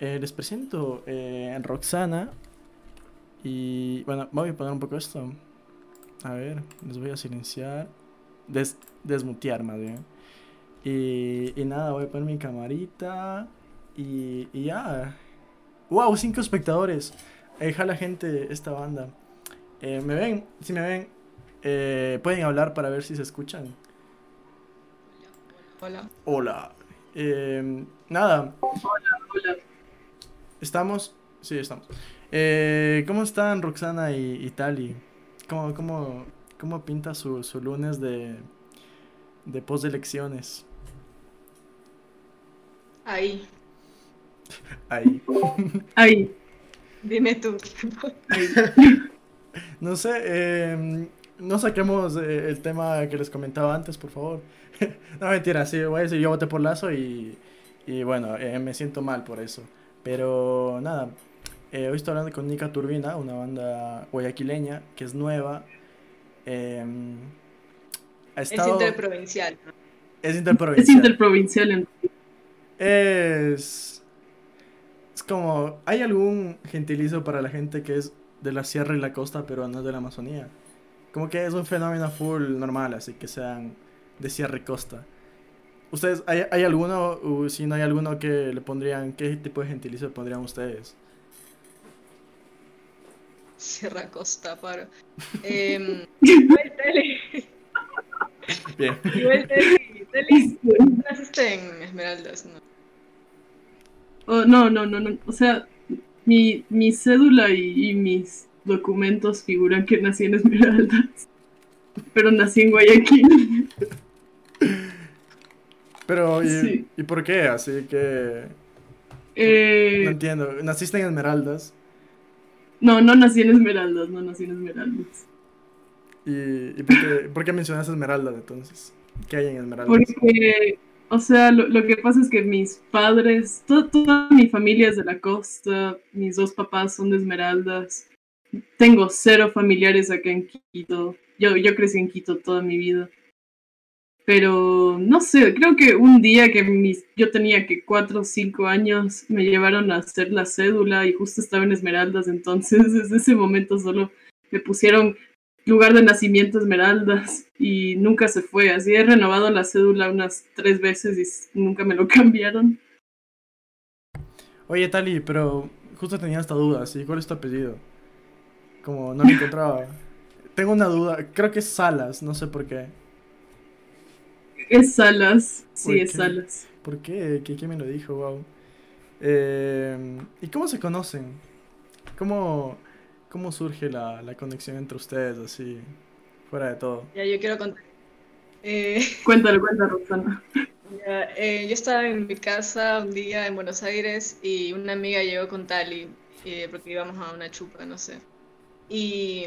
Eh, les presento eh, Roxana. Y bueno, voy a poner un poco esto. A ver, les voy a silenciar. Des desmutear más bien. Y, y, nada, voy a poner mi camarita. Y, y ya. ¡Wow! Cinco espectadores. Eh, jala gente esta banda. Eh, ¿Me ven? Si me ven, eh, pueden hablar para ver si se escuchan. Hola. Hola. Eh, nada. Hola, hola. Estamos. Sí, estamos. Eh, ¿Cómo están Roxana y, y Tali? ¿Cómo, cómo, cómo pinta su, su lunes de, de post elecciones? Ahí. Ahí. Ahí. Dime tú. Ahí. No sé, eh, no saquemos eh, el tema que les comentaba antes, por favor. no, mentira, sí, voy a decir, yo voté por Lazo y, y bueno, eh, me siento mal por eso. Pero nada, eh, hoy estoy hablando con Nica Turbina, una banda guayaquileña que es nueva. Eh, ha estado... Es interprovincial. ¿no? Es interprovincial. Es interprovincial. En... Es... Es como... ¿Hay algún gentilicio para la gente que es de la sierra y la costa, pero no es de la Amazonía? Como que es un fenómeno full normal, así que sean de sierra y costa. ¿Ustedes, hay, hay alguno, o si no hay alguno que le pondrían, qué tipo de gentilicio pondrían ustedes? Sierra Costa, paro. Eh, igual Tele. Bien. Igual Tele. Tele. Naciste en Esmeraldas, ¿no? Oh, no, no, no, no. O sea, mi, mi cédula y, y, mis documentos figuran que nací en Esmeraldas. Pero nací en Guayaquil. Pero, ¿y, Sí. ¿y por qué? Así que... Eh, No entiendo. ¿Naciste en Esmeraldas? no, no nací en Esmeraldas, no nací en Esmeraldas. ¿Y, y por, qué, por qué mencionas Esmeraldas entonces? ¿Qué hay en Esmeraldas? Porque, o sea, lo, lo que pasa es que mis padres, to- toda mi familia es de la costa, mis dos papás son de Esmeraldas. Tengo cero familiares acá en Quito. Yo, yo crecí en Quito toda mi vida. Pero no sé, creo que un día que mis, yo tenía que cuatro o cinco años me llevaron a hacer la cédula y justo estaba en Esmeraldas, entonces desde ese momento solo me pusieron lugar de nacimiento Esmeraldas y nunca se fue. Así he renovado la cédula unas tres veces y nunca me lo cambiaron. Oye, Tali, pero justo tenía esta duda, ¿sí? ¿Cuál es tu apellido? Como no lo encontraba. Tengo una duda, creo que es Salas, no sé por qué. Es Salas, ¿Por sí, es qué? Salas. ¿Por qué? ¿Qué- ¿Quién me lo dijo? Wow. Eh, ¿y cómo se conocen? ¿Cómo, cómo surge la, la conexión entre ustedes, así, fuera de todo? Ya, yo quiero contar. Eh, Cuéntalo, cuéntalo, Roxana. ya, eh, yo estaba en mi casa un día en Buenos Aires y una amiga llegó con Tali, eh, porque íbamos a una chupa, no sé. Y,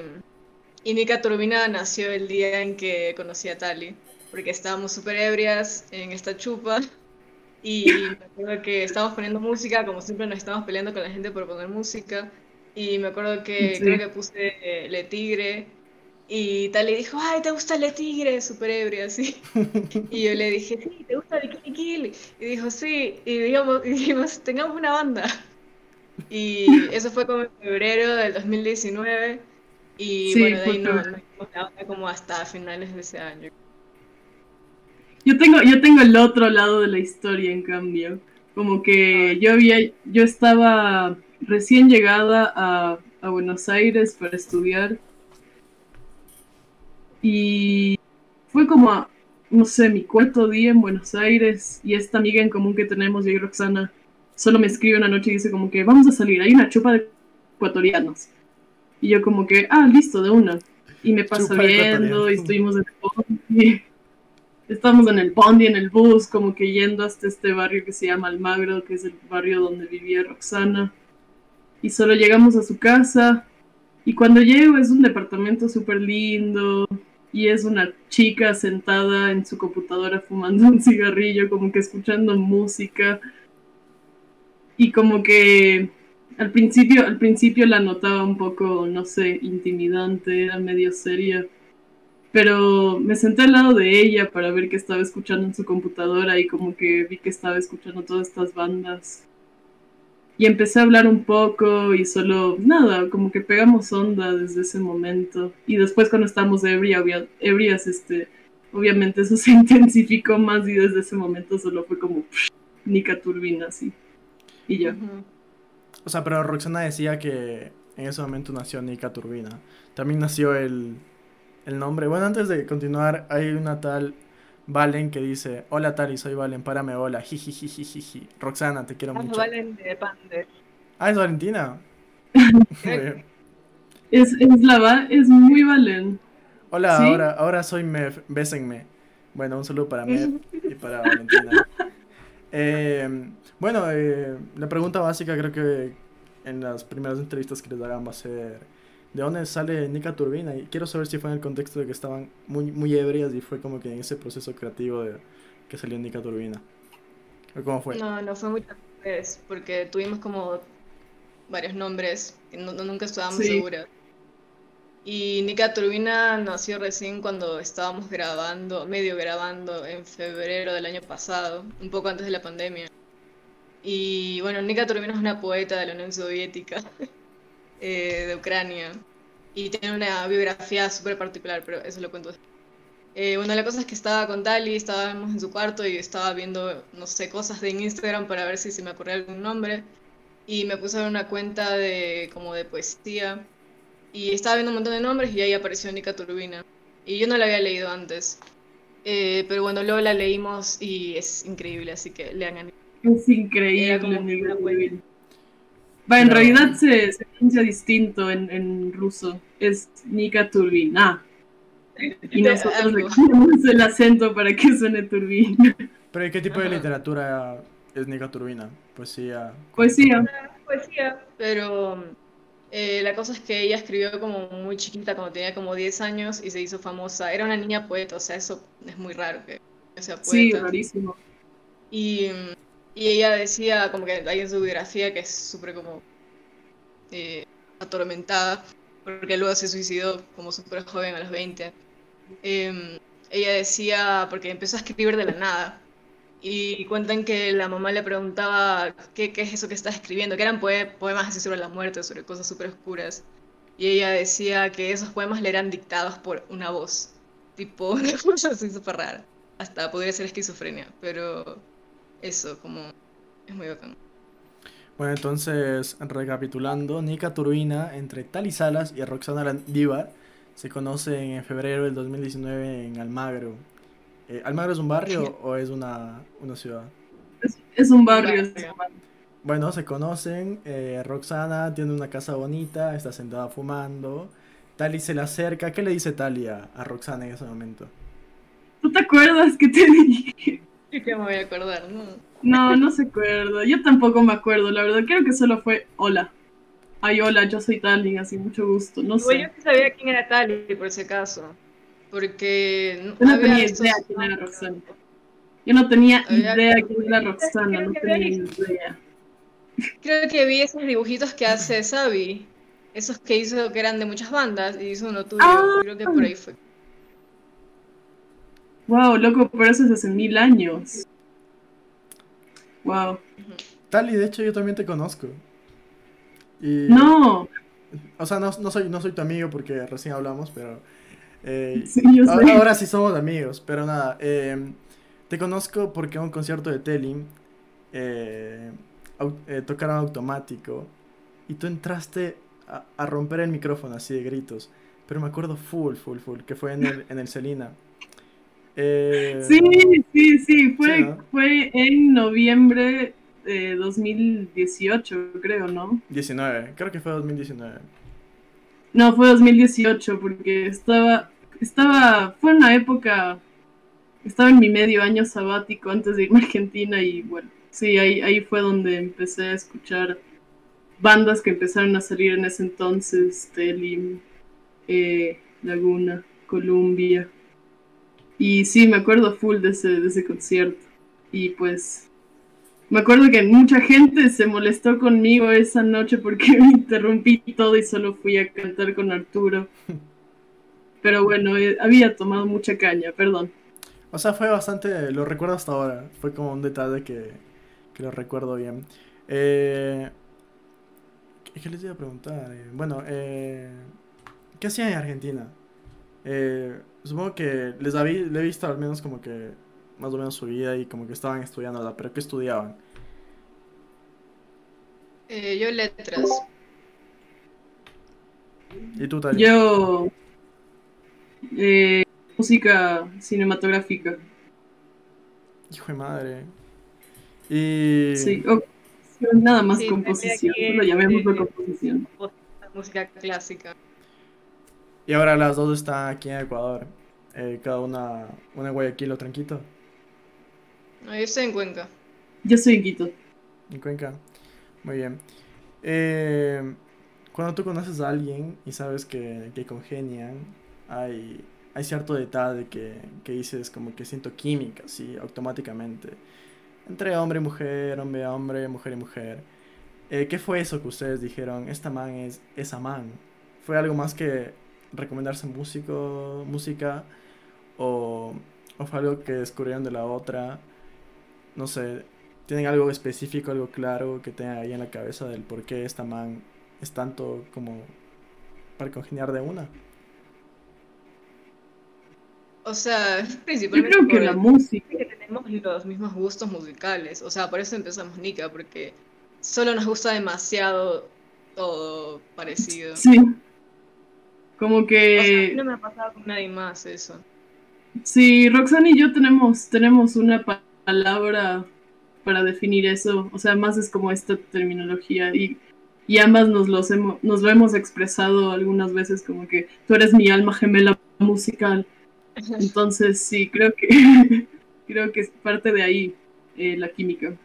y Nica Turbina nació el día en que conocí a Tali, porque estábamos súper ebrias en esta chupa. Y me acuerdo que estábamos poniendo música, como siempre nos estábamos peleando con la gente por poner música. Y me acuerdo que Sí. creo que puse eh, Le Tigre. Y Tali dijo, ay, ¿te gusta Le Tigre? Súper ebria, así. Y yo le dije, sí, ¿te gusta Bikini Kill? Y dijo, sí. Y digamos, y dijimos, tengamos una banda. Y eso fue como en febrero del 2019. Y Sí, bueno, de ahí fue no, febrero. no hicimos la banda como hasta finales de ese año. Yo tengo, yo tengo el otro lado de la historia, en cambio. Como que yo había, yo estaba recién llegada a, a Buenos Aires para estudiar. Y fue como, a, no sé, mi cuarto día en Buenos Aires. Y esta amiga en común que tenemos, yo y Roxana, solo me escribe una noche y dice como que vamos a salir, hay una chupa de ecuatorianos. Y yo como que, ah, listo, de una. Y me pasa Chupa viendo y estuvimos en el Estamos en el bondi, en el bus, como que yendo hasta este barrio que se llama Almagro, que es el barrio donde vivía Roxana. Y solo llegamos a su casa. Y cuando llego es un departamento súper lindo. Y es una chica sentada en su computadora fumando un cigarrillo, como que escuchando música. Y como que al principio, al principio la notaba un poco, no sé, intimidante, era medio seria. Pero me senté al lado de ella para ver qué estaba escuchando en su computadora y como que vi que estaba escuchando todas estas bandas. y empecé a hablar un poco y solo, nada, como que pegamos onda desde ese momento. Y después cuando estábamos ebria, ebrias, este, obviamente eso se intensificó más y desde ese momento solo fue como Nica Turbina, así. Y ya. O sea, pero Roxana decía que en ese momento nació Nica Turbina. También nació el, el nombre. Bueno, antes de continuar, hay una tal Valen que dice, hola Tali, soy Valen, párame, hola, jijijijiji. Roxana, te quiero ah, mucho. Valen de Pande. Ah, es Valentina. es, es, la es muy Valen. Hola, ahora, ahora soy Mev, bésenme. Bueno, un saludo para Mev y para Valentina. Eh, bueno, eh, la pregunta básica creo que en las primeras entrevistas que les hagan va a ser de dónde sale Nika Turbina y quiero saber si fue en el contexto de que estaban muy, muy ebrias y fue como que en ese proceso creativo de que salió Nika Turbina. ¿Cómo fue? No, no fue muchas veces porque tuvimos como varios nombres que no, nunca estábamos seguros. Y Nika Turbina nació recién cuando estábamos grabando, medio grabando, en febrero del año pasado, un poco antes de la pandemia. Y bueno, Nika Turbina es una poeta de la Unión Soviética. Eh, de Ucrania. Y tiene una biografía súper particular, pero eso lo cuento eh, una de las cosas es que estaba con Tali, estábamos en su cuarto y estaba viendo, no sé, cosas de Instagram para ver si se me ocurría algún nombre. Y me puse a ver una cuenta de como de poesía. Y estaba viendo un montón de nombres y ahí apareció Nika Turbina. Y yo no la había leído antes. Eh, pero bueno, luego la leímos y es increíble, así que lean. Es increíble. Como Va, en realidad se, se pronuncia distinto en, en, ruso. Es Nika Turbina. Y nosotros le ponemos el acento para que suene turbina. ¿Pero qué tipo de literatura es Nika Turbina? Poesía. Poesía. Poesía, pero eh, la cosa es que ella escribió como muy chiquita, cuando tenía como 10 años y se hizo famosa. Era una niña poeta, o sea, eso es muy raro que sea poeta. Sí, rarísimo. Y y ella decía, como que hay en su biografía, que es súper como eh, atormentada, porque luego se suicidó como súper joven a los 20. Em, ella decía, porque empezó a escribir de la nada. Y cuentan que la mamá le preguntaba qué, qué es eso que está escribiendo, que eran poemas así sobre la muerte, sobre cosas súper oscuras. Y ella decía que esos poemas le eran dictados por una voz, tipo una cosa así súper rara. Hasta podría ser esquizofrenia, pero eso, como es muy bacán. Bueno, entonces, recapitulando, Nika Turbina entre Tali Salas y Roxana Landívar se conocen en febrero del 2019 en Almagro. Eh, ¿Almagro es un barrio o es una, una ciudad? Es, un barrio. Bueno, se conocen. Eh, Roxana tiene una casa bonita, está sentada fumando. Tali se le acerca. ¿Qué le dice Tali a, a Roxana en ese momento? ¿Tú te acuerdas que te dije? que me voy a acordar, ¿no? No, no se acuerda. Yo tampoco me acuerdo, la verdad. Creo que solo fue hola. Ay, hola, yo soy Tali, así mucho gusto. No sé. Yo sí sabía quién era Tali, por ese caso. Porque. Yo no tenía idea quién era Roxana. Yo no tenía idea quién era Roxana, no tenía idea. Creo que vi esos dibujitos que hace Sabi. Esos que hizo que eran de muchas bandas y hizo uno tuyo. Ah. Creo que por ahí fue. Wow, loco, pero eso es hace mil años. Wow. Tali, de hecho yo también te conozco. no. O sea, no, soy, no soy tu amigo porque recién hablamos, pero... Eh, ahora, sí somos amigos, pero nada. Em, te conozco porque en un concierto de Telling eh, eh, tocaron automático y tú entraste a, a, romper el micrófono así de gritos. Pero me acuerdo full, full, full, que fue en el, en el Celina. Eh, sí, sí, sí, fue, fue en noviembre de 2018, creo, ¿no? 19, creo que fue 2019. No, fue 2018 porque estaba, estaba, fue una época, estaba en mi medio año sabático antes de irme a Argentina y bueno, sí, ahí, ahí fue donde empecé a escuchar bandas que empezaron a salir en ese entonces, Telim, eh, Laguna, Columbia. Y sí, me acuerdo full de ese, de ese concierto. Y pues me acuerdo que mucha gente se molestó conmigo esa noche porque me interrumpí todo y solo fui a cantar con Arturo. Pero bueno, eh, había tomado mucha caña, perdón. O sea, fue bastante, lo recuerdo hasta ahora. Fue como un detalle que, que lo recuerdo bien. Eh, ¿qué les iba a preguntar? Eh, bueno, eh, ¿qué hacían en Argentina? Supongo que les habí, le he visto al menos como que más o menos su vida y como que estaban estudiando, pero ¿qué estudiaban? Eh, yo letras. ¿Y tú, Tali? Yo. eh, música cinematográfica. Hijo de madre. Y... Sí, nada más Sí, composición. que- Solo llamémoslo composición. Música clásica. Y ahora las dos están aquí en Ecuador. Eh, cada una, una en Guayaquil, otra en Quito. No, yo estoy en Cuenca. Yo soy en Quito. En Cuenca. Muy bien. Eh, cuando tú conoces a alguien y sabes que, que congenian, hay, hay cierto detalle que, que dices como que siento química, sí, automáticamente. Entre hombre y mujer, hombre a hombre, mujer y mujer. Eh, ¿qué fue eso que ustedes dijeron? Esta man es esa man. ¿Fue algo más que recomendarse músico, música? ¿O, o fue algo que descubrieron de la otra? No sé, ¿tienen algo específico, algo claro que tengan ahí en la cabeza del por qué esta man es tanto como para congeniar de una? O sea, Yo principalmente creo que por la el- música. que tenemos los mismos gustos musicales. O sea, por eso empezamos Nika, porque solo nos gusta demasiado todo parecido. Sí. Como O sea, a que. mí no me ha pasado con nadie más eso. Sí, Roxana y yo tenemos, tenemos una pa- palabra para definir eso. O sea, más es como esta terminología. Y, y ambas nos, los hemos, nos lo hemos expresado algunas veces como que tú eres mi alma gemela musical. Entonces, sí, creo que creo que es parte de ahí eh, la química.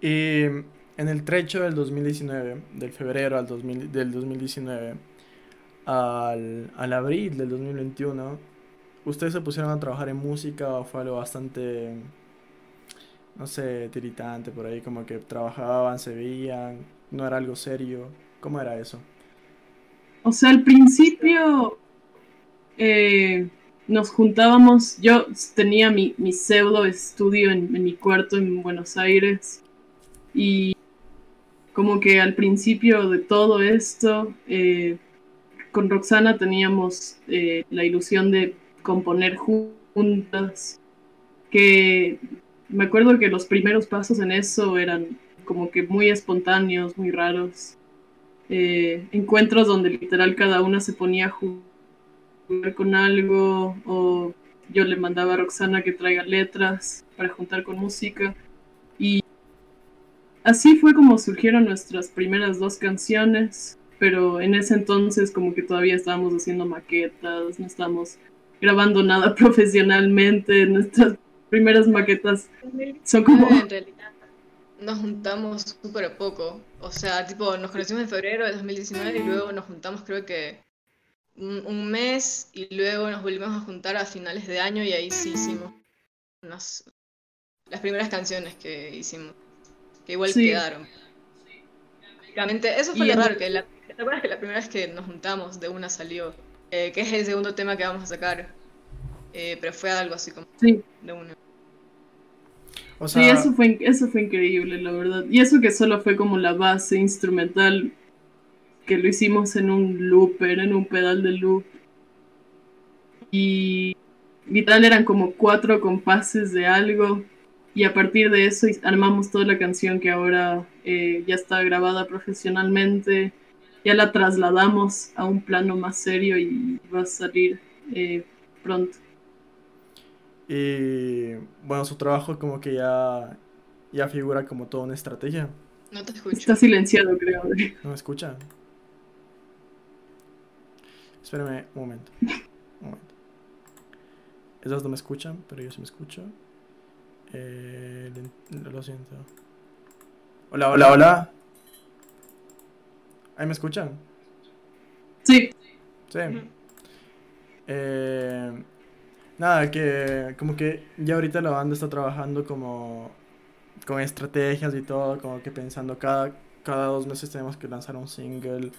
Y en el trecho del 2019, del febrero al 2000 del 2019 al, al abril del 2021, ¿ustedes se pusieron a trabajar en música o fue algo bastante, no sé, tiritante por ahí? Como que trabajaban, se veían, no era algo serio. ¿Cómo era eso? O sea, al principio eh, nos juntábamos, yo tenía mi, mi pseudo estudio en, mi cuarto en Buenos Aires y como que al principio de todo esto, eh, con Roxana teníamos eh, la ilusión de componer ju- juntas, que me acuerdo que los primeros pasos en eso eran como que muy espontáneos, muy raros eh, encuentros donde literal cada una se ponía a jugar con algo o yo le mandaba a Roxana que traiga letras para juntar con música. Y así fue como surgieron nuestras primeras dos canciones pero en ese entonces como que todavía estábamos haciendo maquetas no estábamos grabando nada profesionalmente nuestras primeras maquetas son como En realidad nos juntamos súper poco. O sea, tipo, nos conocimos en febrero de 2019 y luego nos juntamos creo que un, un mes y luego nos volvimos a juntar a finales de año y ahí sí hicimos unas- las primeras canciones que hicimos, que igual Sí. quedaron. Básicamente, eso fue Y lo raro, que la, ¿te acuerdas que la primera vez que nos juntamos de una salió? Eh, que es el segundo tema que vamos a sacar. Eh, pero fue algo así como sí de una. O Sí, sea, eso fue, eso fue increíble, la verdad. Y eso que solo fue como la base instrumental, que lo hicimos en un looper, en un pedal de loop. Y literal eran como cuatro compases de algo. Y a partir de eso armamos toda la canción que ahora eh, ya está grabada profesionalmente. Ya la trasladamos a un plano más serio y va a salir eh, pronto. y bueno, su trabajo como que ya, ya figura como toda una estrategia. No te escucho. Está silenciado, creo. ¿No me escuchan? Espérame un momento. Un momento. Esos no me escuchan, pero yo sí me escucho. Eh, lo siento. Hola, hola, hola. ¿Ahí me escuchan? Sí, Sí. Eh, nada, que como que ya ahorita la banda está trabajando como con estrategias y todo, como que pensando cada, cada dos meses tenemos que lanzar un single.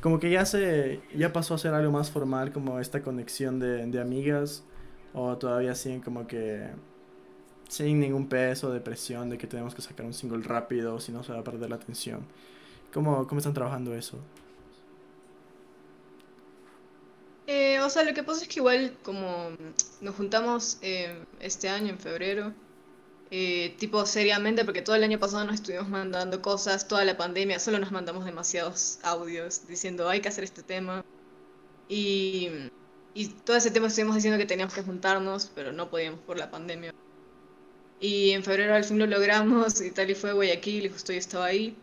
Como que ya se, ya pasó a ser algo más formal, como esta conexión de, de amigas, o todavía siguen como que sin ningún peso de presión de que tenemos que sacar un single rápido, si no se va a perder la atención. ¿Cómo, cómo están trabajando eso? Eh, o sea, lo que pasa es que igual como nos juntamos eh, este año en febrero, eh, tipo seriamente, porque todo el año pasado nos estuvimos mandando cosas, toda la pandemia, solo nos mandamos demasiados audios diciendo hay que hacer este tema. Y, y todo ese tema estuvimos diciendo que teníamos que juntarnos, pero no podíamos por la pandemia. Y en febrero al fin lo logramos y tal y fue Guayaquil y justo yo estaba ahí.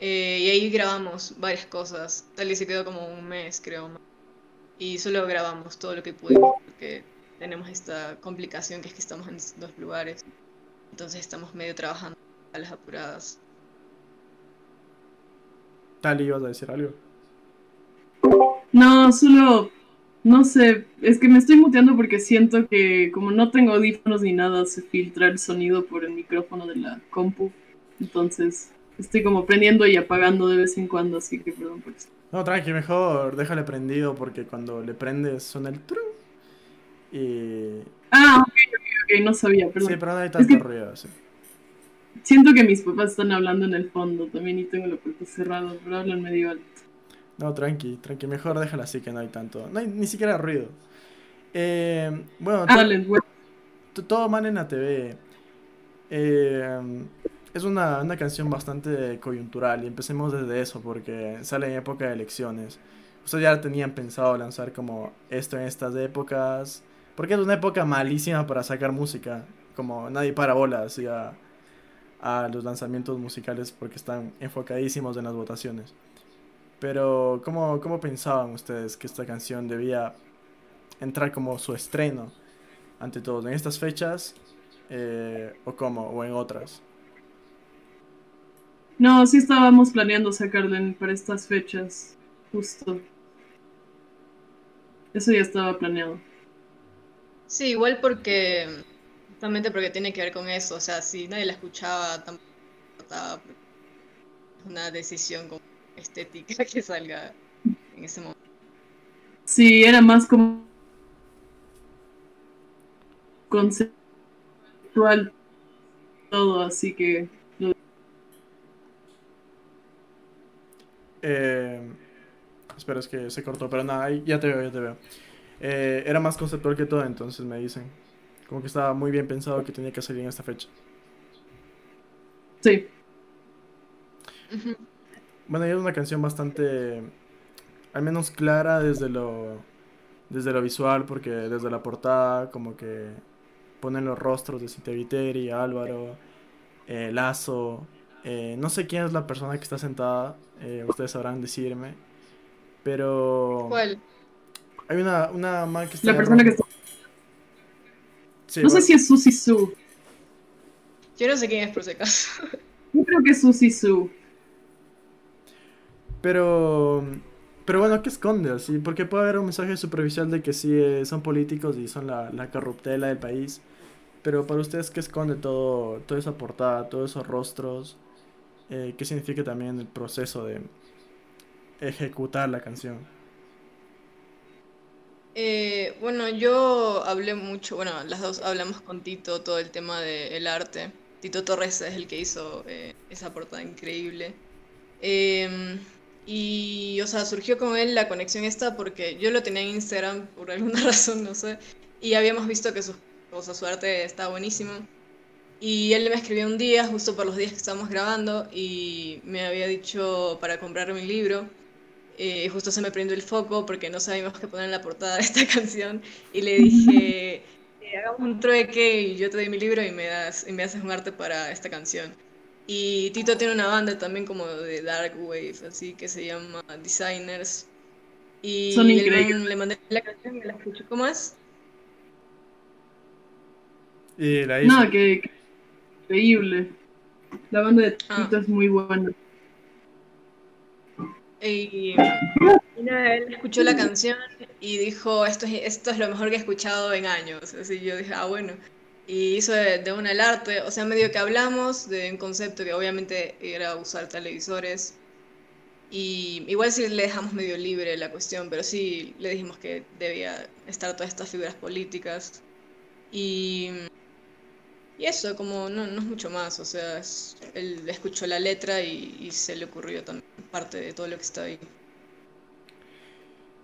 Eh, y ahí grabamos varias cosas. Tal y se quedó como un mes, creo. Y solo grabamos todo lo que pudimos porque tenemos esta complicación que es que estamos en dos lugares. Entonces estamos medio trabajando a las apuradas. Tal, ¿ibas a decir algo? No, solo, no sé, es que me estoy muteando porque siento que como no tengo audífonos ni nada, se filtra el sonido por el micrófono de la compu. Entonces, estoy como prendiendo y apagando de vez en cuando, así que perdón por eso. No, tranqui, mejor déjale prendido porque cuando le prendes suena el tru. Y... Ah, ok, ok, ok, no sabía, perdón. Sí, pero no hay tanto que- ruido, sí. Siento que mis papás están hablando en el fondo también y tengo la puerta cerrada, pero hablan medio alto. No, tranqui, tranqui, mejor déjala así que no hay tanto. No hay ni siquiera ruido. Eh, bueno, Ah, to- dale, bueno. to- todo mal en la TV. Eh, es una, una canción bastante coyuntural y empecemos desde eso porque sale en época de elecciones. Ustedes ya tenían pensado lanzar como esto en estas épocas. Porque es una época malísima para sacar música. Como nadie para bolas y a, a los lanzamientos musicales porque están enfocadísimos en las votaciones. Pero, ¿cómo, ¿cómo pensaban ustedes que esta canción debía entrar como su estreno ante todo? ¿En estas fechas? Eh, ¿O cómo? ¿O en otras? No, sí estábamos planeando sacarla para estas fechas, justo. Eso ya estaba planeado. Sí, igual porque, justamente porque tiene que ver con eso, o sea, si nadie la escuchaba, tampoco importaba, una decisión como estética que salga en ese momento. Sí, era más como conceptual todo, así que lo- Eh, espera, es que se cortó, pero nada, ahí ya te veo, ya te veo. Eh, era más conceptual que todo, entonces me dicen. Como que estaba muy bien pensado que tenía que salir en esta fecha. sí. Bueno, y es una canción bastante, al menos clara desde lo, desde lo visual, porque desde la portada como que ponen los rostros de Cintia Viteri, Álvaro, eh, Lazo, eh, no sé quién es la persona que está sentada, eh, ustedes sabrán decirme, pero ¿Cuál? hay una, una man que está La de persona que está... Sí, No sé si es Susi Su. Yo no sé quién es por si acaso. Yo creo que es Susi Su. Pero, pero bueno, ¿qué esconde así? Porque puede haber un mensaje superficial de que sí eh, son políticos y son la, la corruptela del país. Pero para ustedes, ¿qué esconde todo, toda esa portada, todos esos rostros? Eh, ¿qué significa también el proceso de ejecutar la canción? Eh, bueno, yo hablé mucho, bueno, las dos hablamos con Tito todo el tema del arte. Tito Torres es el que hizo eh, esa portada increíble. Em, y, o sea, surgió con él la conexión esta porque yo lo tenía en Instagram por alguna razón, no sé. Y habíamos visto que su, o su arte está buenísimo. Y él me escribió un día, justo por los días que estábamos grabando, y me había dicho para comprar mi libro. Eh, justo se me prendió el foco porque no sabíamos qué poner en la portada de esta canción. Y le dije, eh, hagamos un trueque y yo te doy mi libro y me, das, y me haces un arte para esta canción. Y Tito tiene una banda también como de Dark Wave, así que se llama Designers. Y Son el increíbles. man le mandé la canción y la escuchó. ¿Cómo es? Y la hizo. No, que, que increíble. La banda de Ah. Tito es muy buena. Y, y nada, él escuchó la canción y dijo, esto es, esto es lo mejor que he escuchado en años. Así yo dije, ah, bueno. Y hizo de, de una el arte, o sea, medio que hablamos de un concepto que obviamente era usar televisores. Y igual sí le dejamos medio libre la cuestión, pero sí le dijimos que debía estar todas estas figuras políticas. Y, y eso, como no, no es mucho más, o sea, él escuchó la letra y, se le ocurrió también parte de todo lo que está ahí.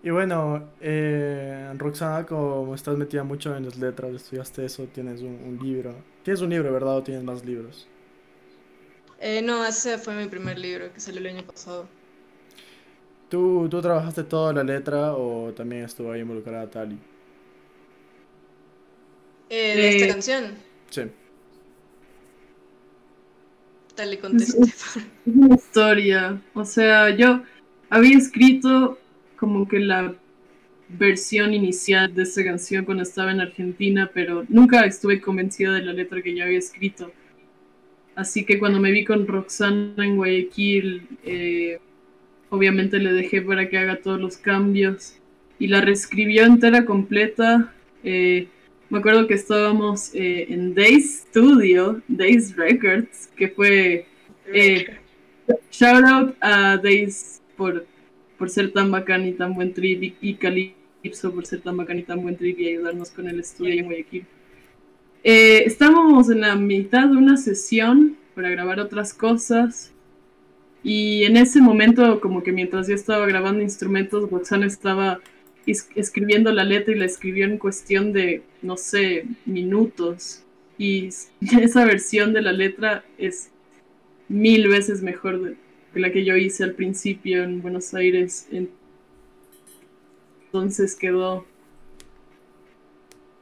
Y bueno, eh, Roxana, como estás metida mucho en las letras, estudiaste eso, tienes un, libro. Tienes un libro, ¿verdad? ¿O tienes más libros? Eh, no, ese fue mi primer libro que salió el año pasado. ¿Tú, ¿Tú trabajaste toda la letra o también estuvo ahí involucrada Tali? Eh, ¿De esta canción? Sí. Tali conteste. Es una historia. O sea, yo había escrito como que la versión inicial de esa canción cuando estaba en Argentina, pero nunca estuve convencida de la letra que yo había escrito. Así que cuando me vi con Roxana en Guayaquil, eh, obviamente le dejé para que haga todos los cambios y la reescribió entera completa. Eh, me acuerdo que estábamos eh, en Days Studio, Days Records, que fue shout out a Days por por ser tan bacán y tan buen trip y, Calypso por ser tan bacán y tan buen trip y ayudarnos con el estudio en Guayaquil. Eh, estábamos en la mitad de una sesión para grabar otras cosas y en ese momento como que mientras yo estaba grabando instrumentos, Roxana estaba escribiendo la letra y la escribió en cuestión de, no sé, minutos. Y esa versión de la letra es mil veces mejor de, la que yo hice al principio en Buenos Aires. Entonces quedó.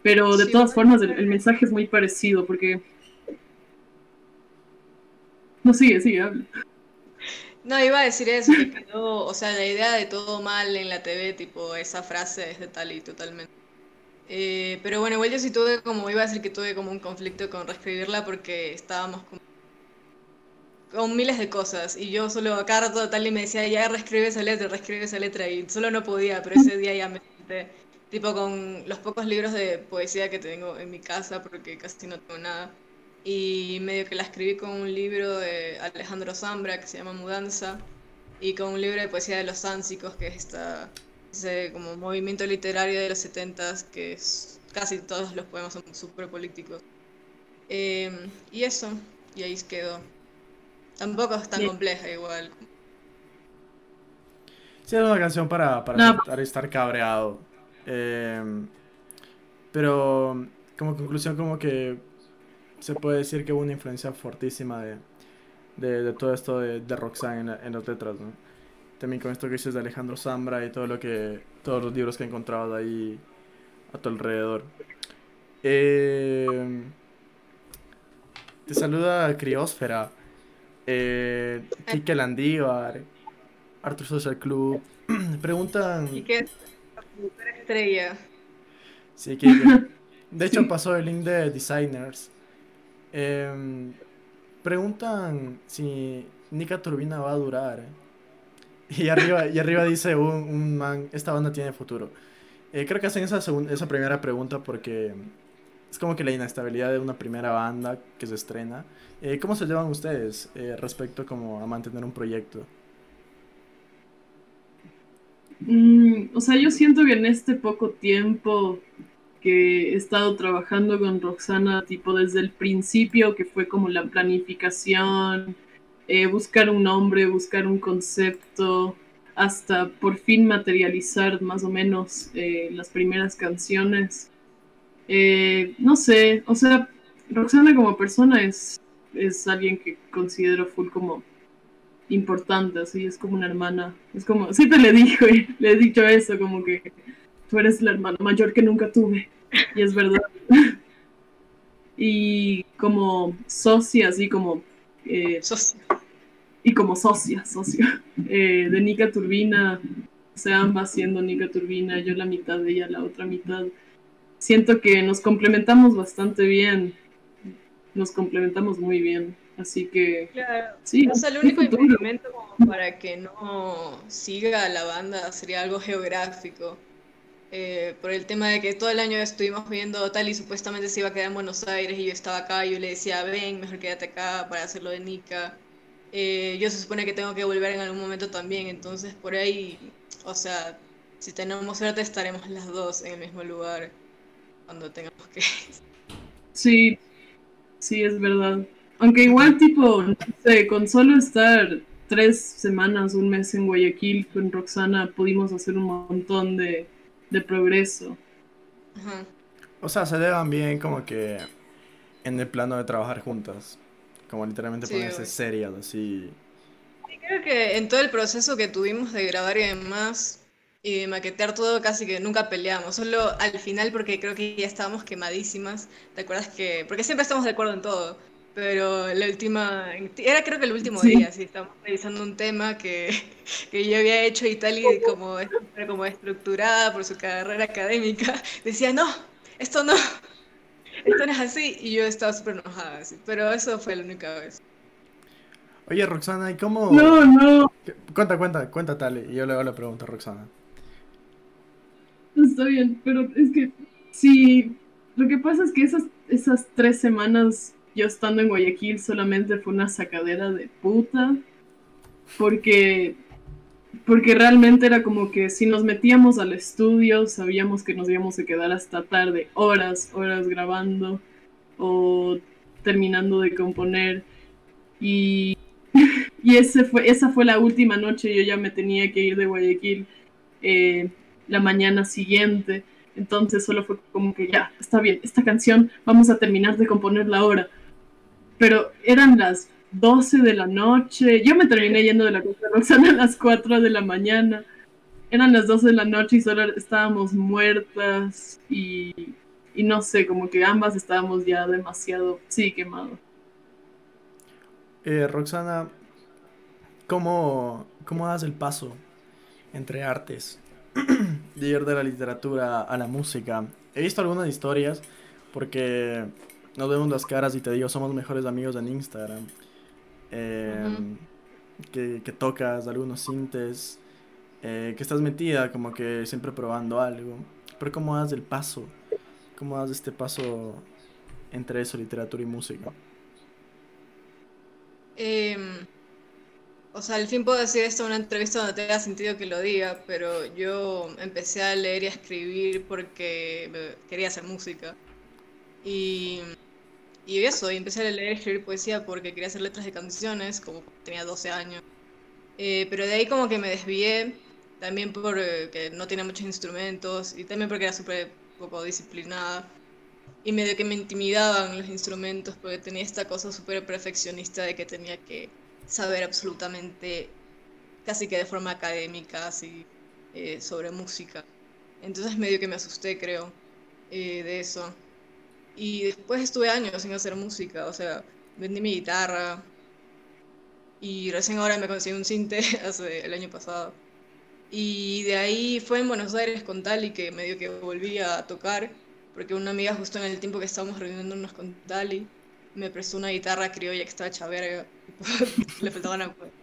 Pero de todas formas, el, mensaje es muy parecido porque. No, sigue, sigue, habla. No, iba a decir eso, que quedó, o sea, la idea de todo mal en la TV, tipo, esa frase es de tal y totalmente. Eh, pero bueno, igual yo sí tuve como, iba a decir que tuve como un conflicto con reescribirla porque estábamos como con miles de cosas. Y yo solo a cada rato tal y me decía ya reescribe esa letra, reescribe esa letra y solo no podía, pero ese día ya me senté tipo con los pocos libros de poesía que tengo en mi casa porque casi no tengo nada y medio que la escribí con un libro de Alejandro Zambra que se llama Mudanza y con un libro de poesía de los Sánsicos que es esta, ese como movimiento literario de los setentas que es, casi todos los poemas son súper políticos eh, y eso y ahí quedó Tampoco es tan compleja igual. Sí, es una canción para, para, estar cabreado. Em, pero como conclusión como que se puede decir que hubo una influencia fortísima de, de, todo esto de, de Roxanne en, en, las letras, ¿no? También con esto que dices de Alejandro Zambra y todo lo que, todos los libros que he encontrado ahí a tu alrededor. Eh, te saluda Criósfera. Eh, Kike Landívar, Arthur Social Club, preguntan... Kike es estrella. Sí, Kike. De hecho pasó el link de Designers. Em, preguntan si Nika Turbina va a durar. Y arriba, y arriba dice un, man, esta banda tiene futuro. Eh, creo que hacen esa, esa primera pregunta porque es como que la inestabilidad de una primera banda que se estrena. Eh, ¿Cómo se llevan ustedes eh, respecto como a mantener un proyecto? Mm, o sea, yo siento que en este poco tiempo que he estado trabajando con Roxana, tipo desde el principio, que fue como la planificación, eh, buscar un nombre, buscar un concepto, hasta por fin materializar más o menos las primeras canciones. Eh, no sé, o sea, Roxana como persona es, es alguien que considero full como importante, así es como una hermana. Es como, te le dijo, le he dicho eso, como que tú eres la hermana mayor que nunca tuve. Y es verdad. y como socia, así como... Eh, socia. Y como socia, socia. Eh, de Nika Turbina, o sea, ambas siendo Nika Turbina, yo la mitad de ella, la otra mitad siento que nos complementamos bastante bien. Nos complementamos muy bien. Así que. Claro. Sí, o sea, el único impedimento como para que no siga la banda sería algo geográfico. Eh, por el tema de que todo el año estuvimos viendo tal y supuestamente se iba a quedar en Buenos Aires y yo estaba acá y yo le decía, ven, mejor quédate acá para hacerlo de Nika. Eh, yo se supone que tengo que volver en algún momento también, entonces por ahí, o sea, si tenemos suerte estaremos las dos en el mismo lugar cuando tengamos que. Sí, sí, es verdad. Aunque igual, tipo, con solo estar tres semanas, un mes en Guayaquil con Roxana, pudimos hacer un montón de, de progreso. Ajá. O sea, se llevan bien como que en el plano de trabajar juntas. Como literalmente Sí, ponerse serias, así. Y creo que en todo el proceso que tuvimos de grabar y demás, y de maquetear todo, casi que nunca peleamos. Solo al final, porque creo que ya estábamos quemadísimas. ¿Te acuerdas que.? Porque siempre estamos de acuerdo en todo. Pero la última. Era creo que el último Sí. día, sí, estábamos revisando un tema que, que yo había hecho y tal, y como, como estructurada por su carrera académica, decía, no, esto no. Esto no es así. Y yo estaba súper enojada, así. Pero eso fue la única vez. Oye, Roxana, ¿y cómo...? No, no, Cuenta, cuenta, cuenta, Tale. Y yo le pregunto a Roxana. está bien, pero es que sí, lo que pasa es que esas, esas tres semanas yo estando en Guayaquil solamente fue una sacadera de puta, porque, porque realmente era como que si nos metíamos al estudio sabíamos que nos íbamos a quedar hasta tarde, horas, horas grabando o terminando de componer y, y ese fue, esa fue la última noche, yo ya me tenía que ir de Guayaquil. eh, la mañana siguiente. Entonces solo fue como que ya, está bien, esta canción vamos a terminar de componerla ahora. Pero eran las 12 de la noche. Yo me terminé yendo de la casa Roxana a las 4 de la mañana. Eran las 12 de la noche y solo estábamos muertas y, y no sé, como que ambas estábamos ya demasiado, sí, quemados. Eh, Roxana, ¿cómo, ¿cómo das el paso entre artes? De ir de la literatura a la música. He visto algunas historias porque nos vemos las caras y te digo, somos mejores amigos en Instagram. Eh, Ujú. que, que tocas algunos sintes, eh, que estás metida como que siempre probando algo. Pero ¿cómo das el paso? ¿Cómo das este paso entre eso, literatura y música? Em, o sea, al fin puedo decir esto en una entrevista donde tenga sentido que lo diga, pero yo empecé a leer y a escribir porque me- quería hacer música. Y, y eso, y empecé a leer y escribir poesía porque quería hacer letras de canciones, como tenía 12 años. Eh, pero de ahí como que me desvié, también porque no tenía muchos instrumentos y también porque era súper poco disciplinada. Y medio que me intimidaban los instrumentos porque tenía esta cosa súper perfeccionista de que tenía que saber absolutamente, casi que de forma académica, así, eh, sobre música. Entonces medio que me asusté, creo, eh, de eso. Y después estuve años sin hacer música, o sea, vendí mi guitarra y recién ahora me conseguí un cinte hace el año pasado. Y de ahí fue en Buenos Aires con Tali que medio que volví a tocar, porque una amiga justo en el tiempo que estábamos reuniéndonos con Tali me prestó una guitarra criolla que estaba hecha verga, le faltaba una cuerda.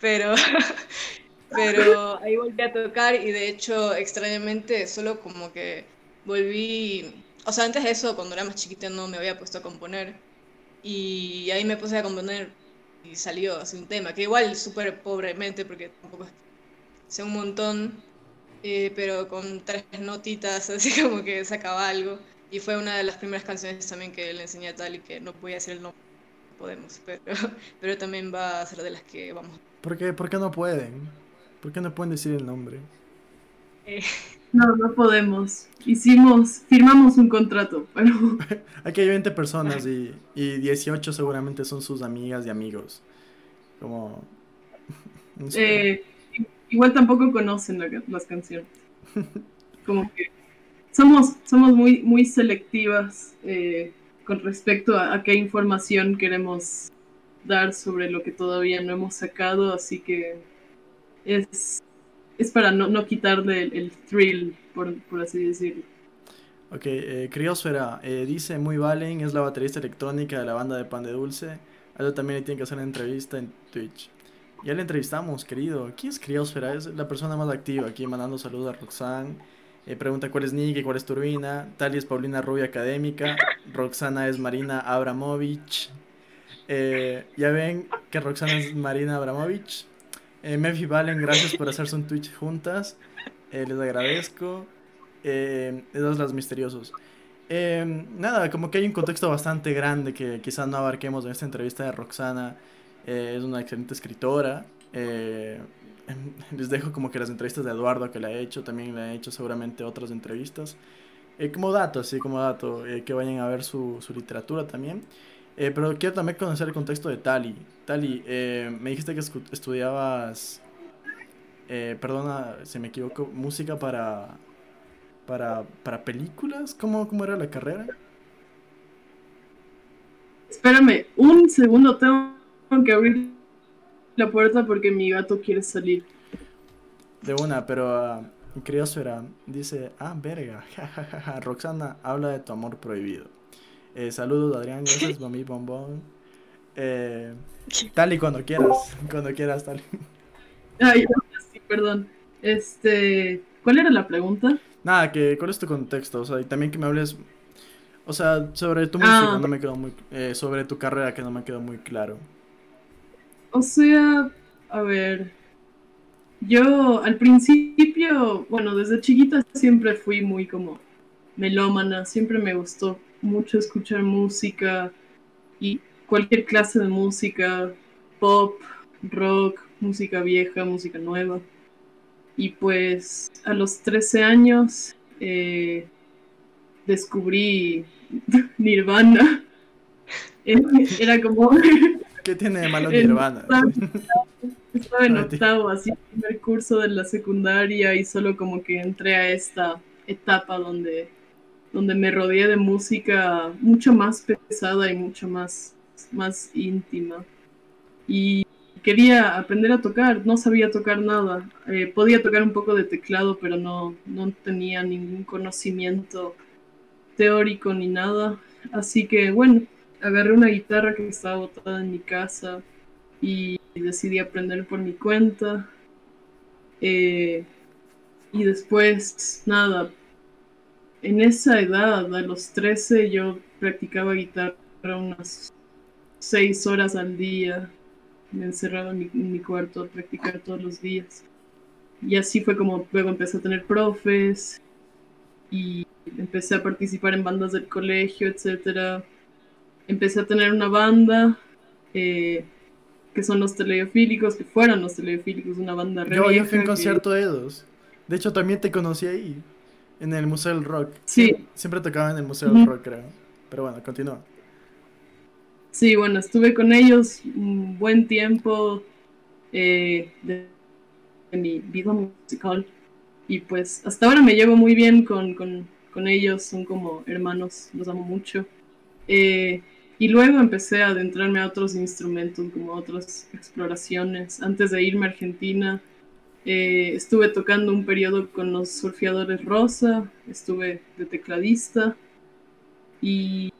Pero, pero ahí volví a tocar y de hecho extrañamente solo como que volví, o sea, antes de eso cuando era más chiquita no me había puesto a componer y ahí me puse a componer y salió así un tema, que igual súper pobremente porque tampoco sé un montón, eh, pero con tres notitas así como que sacaba algo y fue una de las primeras canciones también que le enseñé a Tali que no voy a decir el nombre, no podemos, pero, pero también va a ser de las que vamos. ¿Por qué, por qué no pueden? ¿Por qué no pueden decir el nombre? Eh, No, no podemos. Hicimos, firmamos un contrato, pero Aquí hay 20 personas y, y 18 seguramente son sus amigas y amigos. Como... no sé. eh, igual tampoco conocen la- las canciones. Como que somos, somos muy, muy selectivas eh, con respecto a, a qué información queremos dar sobre lo que todavía no hemos sacado, así que es, es para no, no quitarle el, thrill, por, por así decirlo. Ok, eh, Criosfera eh, dice muy Valen, es la baterista electrónica de la banda de Pan de Dulce. A él también le tienen que hacer una entrevista en Twitch. Ya le entrevistamos, querido. ¿Quién es Criosfera? Es la persona más activa aquí mandando saludos a Roxanne. Eh, pregunta cuál es Nick y cuál es Turbina. Tali es Paulina Rubia Académica. Roxana es Marina Abramovich. Eh, ya ven que Roxana es Marina Abramovich. Eh, Mef y Valen, gracias por hacerse un Twitch juntas. Eh, les agradezco. Eh, esos las misteriosos. Em, nada, como que hay un contexto bastante grande que quizás no abarquemos en esta entrevista de Roxana. Eh, es una excelente escritora. Eh, em, les dejo como que las entrevistas de Eduardo que le ha hecho, también le ha hecho seguramente otras entrevistas. Eh, como dato, así como dato, que vayan a ver su, su literatura también. Pero quiero también conocer el contexto de Tali. Tali, me dijiste que estudiabas, perdona si me equivoco, música para, para, para películas? ¿Cómo, ¿Cómo era la carrera? Espérame, un segundo, tengo que abrir la puerta porque mi gato quiere salir. De una, pero uh, curioso era, dice, ah, verga, Roxana habla de tu amor prohibido. Eh, saludos Adrián, gracias, mami bombón. Eh, tal y cuando quieras, cuando quieras, tal. Ay, sí, perdón. Este, ¿cuál era la pregunta? Nada, que cuál es tu contexto, o sea, y también que me hables, o sea, sobre tu música, ah. no me quedó muy, eh, sobre tu carrera que no me quedó muy claro. O sea, a ver, yo al principio, bueno, desde chiquita siempre fui muy como melómana, siempre me gustó mucho escuchar música y cualquier clase de música, pop, rock, música vieja, música nueva. Y pues a los 13 años eh, descubrí Nirvana. Era como... ¿Qué tiene de malo Nirvana? Estaba en octavo, así, primer curso de la secundaria y solo como que entré a esta etapa donde, donde me rodeé de música mucho más pesada y mucho más, más íntima. Y quería aprender a tocar, no sabía tocar nada. Eh, podía tocar un poco de teclado, pero no, no tenía ningún conocimiento teórico ni nada. Así que bueno, agarré una guitarra que estaba botada en mi casa y decidí aprender por mi cuenta. Eh, y después, nada, en esa edad, a los 13, yo practicaba guitarra unas 6 horas al día me encerraba en mi, cuarto a practicar todos los días. Y así fue como luego empecé a tener profes y empecé a participar en bandas del colegio, etc. Empecé a tener una banda eh, que son los teleofílicos, que fueron los teleofílicos, una banda re Yo, yo fui a un concierto de ellos. De hecho, también te conocí ahí, en el Museo del Rock. Sí. Siempre tocaba en el Museo del Rock, creo. Pero bueno, continúa. Sí, bueno, estuve con ellos un buen tiempo eh, de, mi vida musical y pues hasta ahora me llevo muy bien con, ellos, son como hermanos, los amo mucho. Eh, y luego empecé a adentrarme a otros instrumentos, como otras exploraciones. Antes de irme a Argentina, eh, estuve tocando un periodo con los surfeadores Rosa, estuve de tecladista y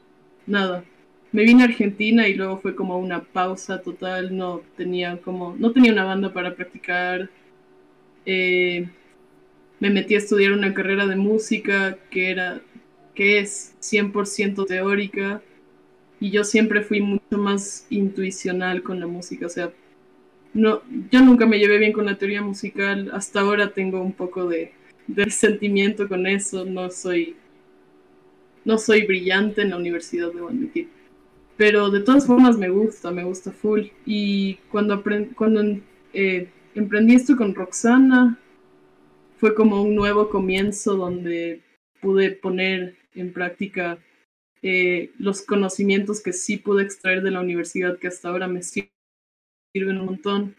nada, me vine a Argentina y luego fue como una pausa total, no tenía como, no tenía una banda para practicar. Eh, me metí a estudiar una carrera de música que era, que es 100% teórica y yo siempre fui mucho más intuicional con la música, o sea, no, yo nunca me llevé bien con la teoría musical, hasta ahora tengo un poco de, sentimiento con eso, no soy, no soy brillante en la universidad, de admitir pero de todas formas me gusta, me gusta full. Y cuando, cuando eh, emprendí esto con Roxana, fue como un nuevo comienzo donde pude poner en práctica eh, los conocimientos que sí pude extraer de la universidad, que hasta ahora me sirven un montón.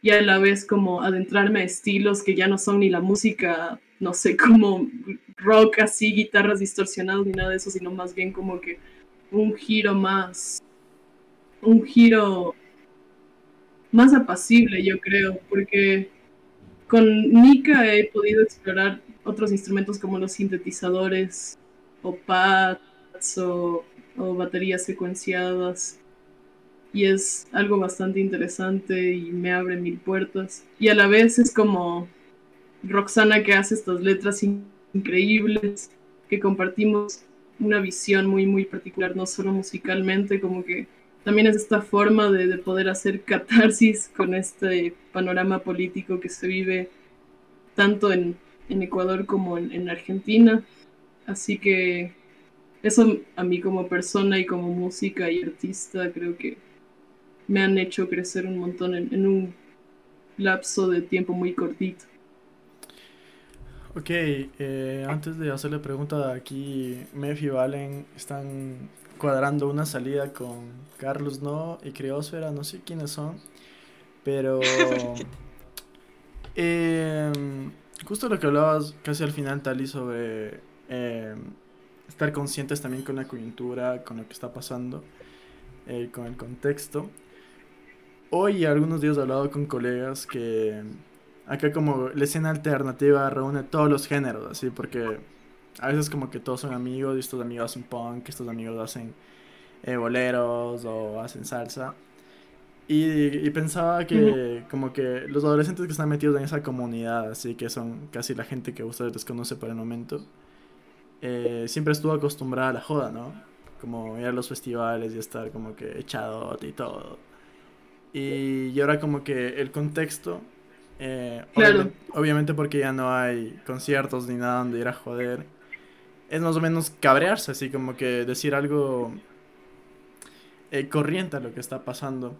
Y a la vez como adentrarme a estilos que ya no son ni la música, no sé, como rock así, guitarras distorsionadas ni nada de eso, sino más bien como que un giro más, un giro más apacible, yo creo, porque con Nika he podido explorar otros instrumentos como los sintetizadores o pads o, o baterías secuenciadas y es algo bastante interesante y me abre mil puertas. Y a la vez es como Roxana que hace estas letras increíbles que compartimos una visión muy, muy particular, no solo musicalmente, como que también es esta forma de, poder hacer catarsis con este panorama político que se vive tanto en, Ecuador como en, Argentina. Así que eso a mí como persona y como música y artista creo que me han hecho crecer un montón en, en un lapso de tiempo muy cortito. Ok, eh, antes de hacerle pregunta aquí, Mef y Valen están cuadrando una salida con Carlos No y Criosfera, no sé quiénes son, pero em, justo lo que hablabas casi al final, Tali, sobre em, estar conscientes también con la coyuntura, con lo que está pasando, eh, con el contexto. Hoy, algunos días he hablado con colegas que acá como la escena alternativa reúne todos los géneros, así, porque a veces como que todos son amigos y estos amigos hacen punk, estos amigos hacen eh, boleros o hacen salsa. Y, pensaba que como que los adolescentes que están metidos en esa comunidad, así que son casi la gente que ustedes desconoce por el momento, eh, siempre estuvo acostumbrada a la joda, ¿no? Como ir a los festivales y estar como que echado y todo. Y, y ahora como que el contexto, eh, Claro. obviamente, porque ya no hay conciertos ni nada donde ir a joder, es más o menos cabrearse, así como que decir algo eh, corriente a lo que está pasando.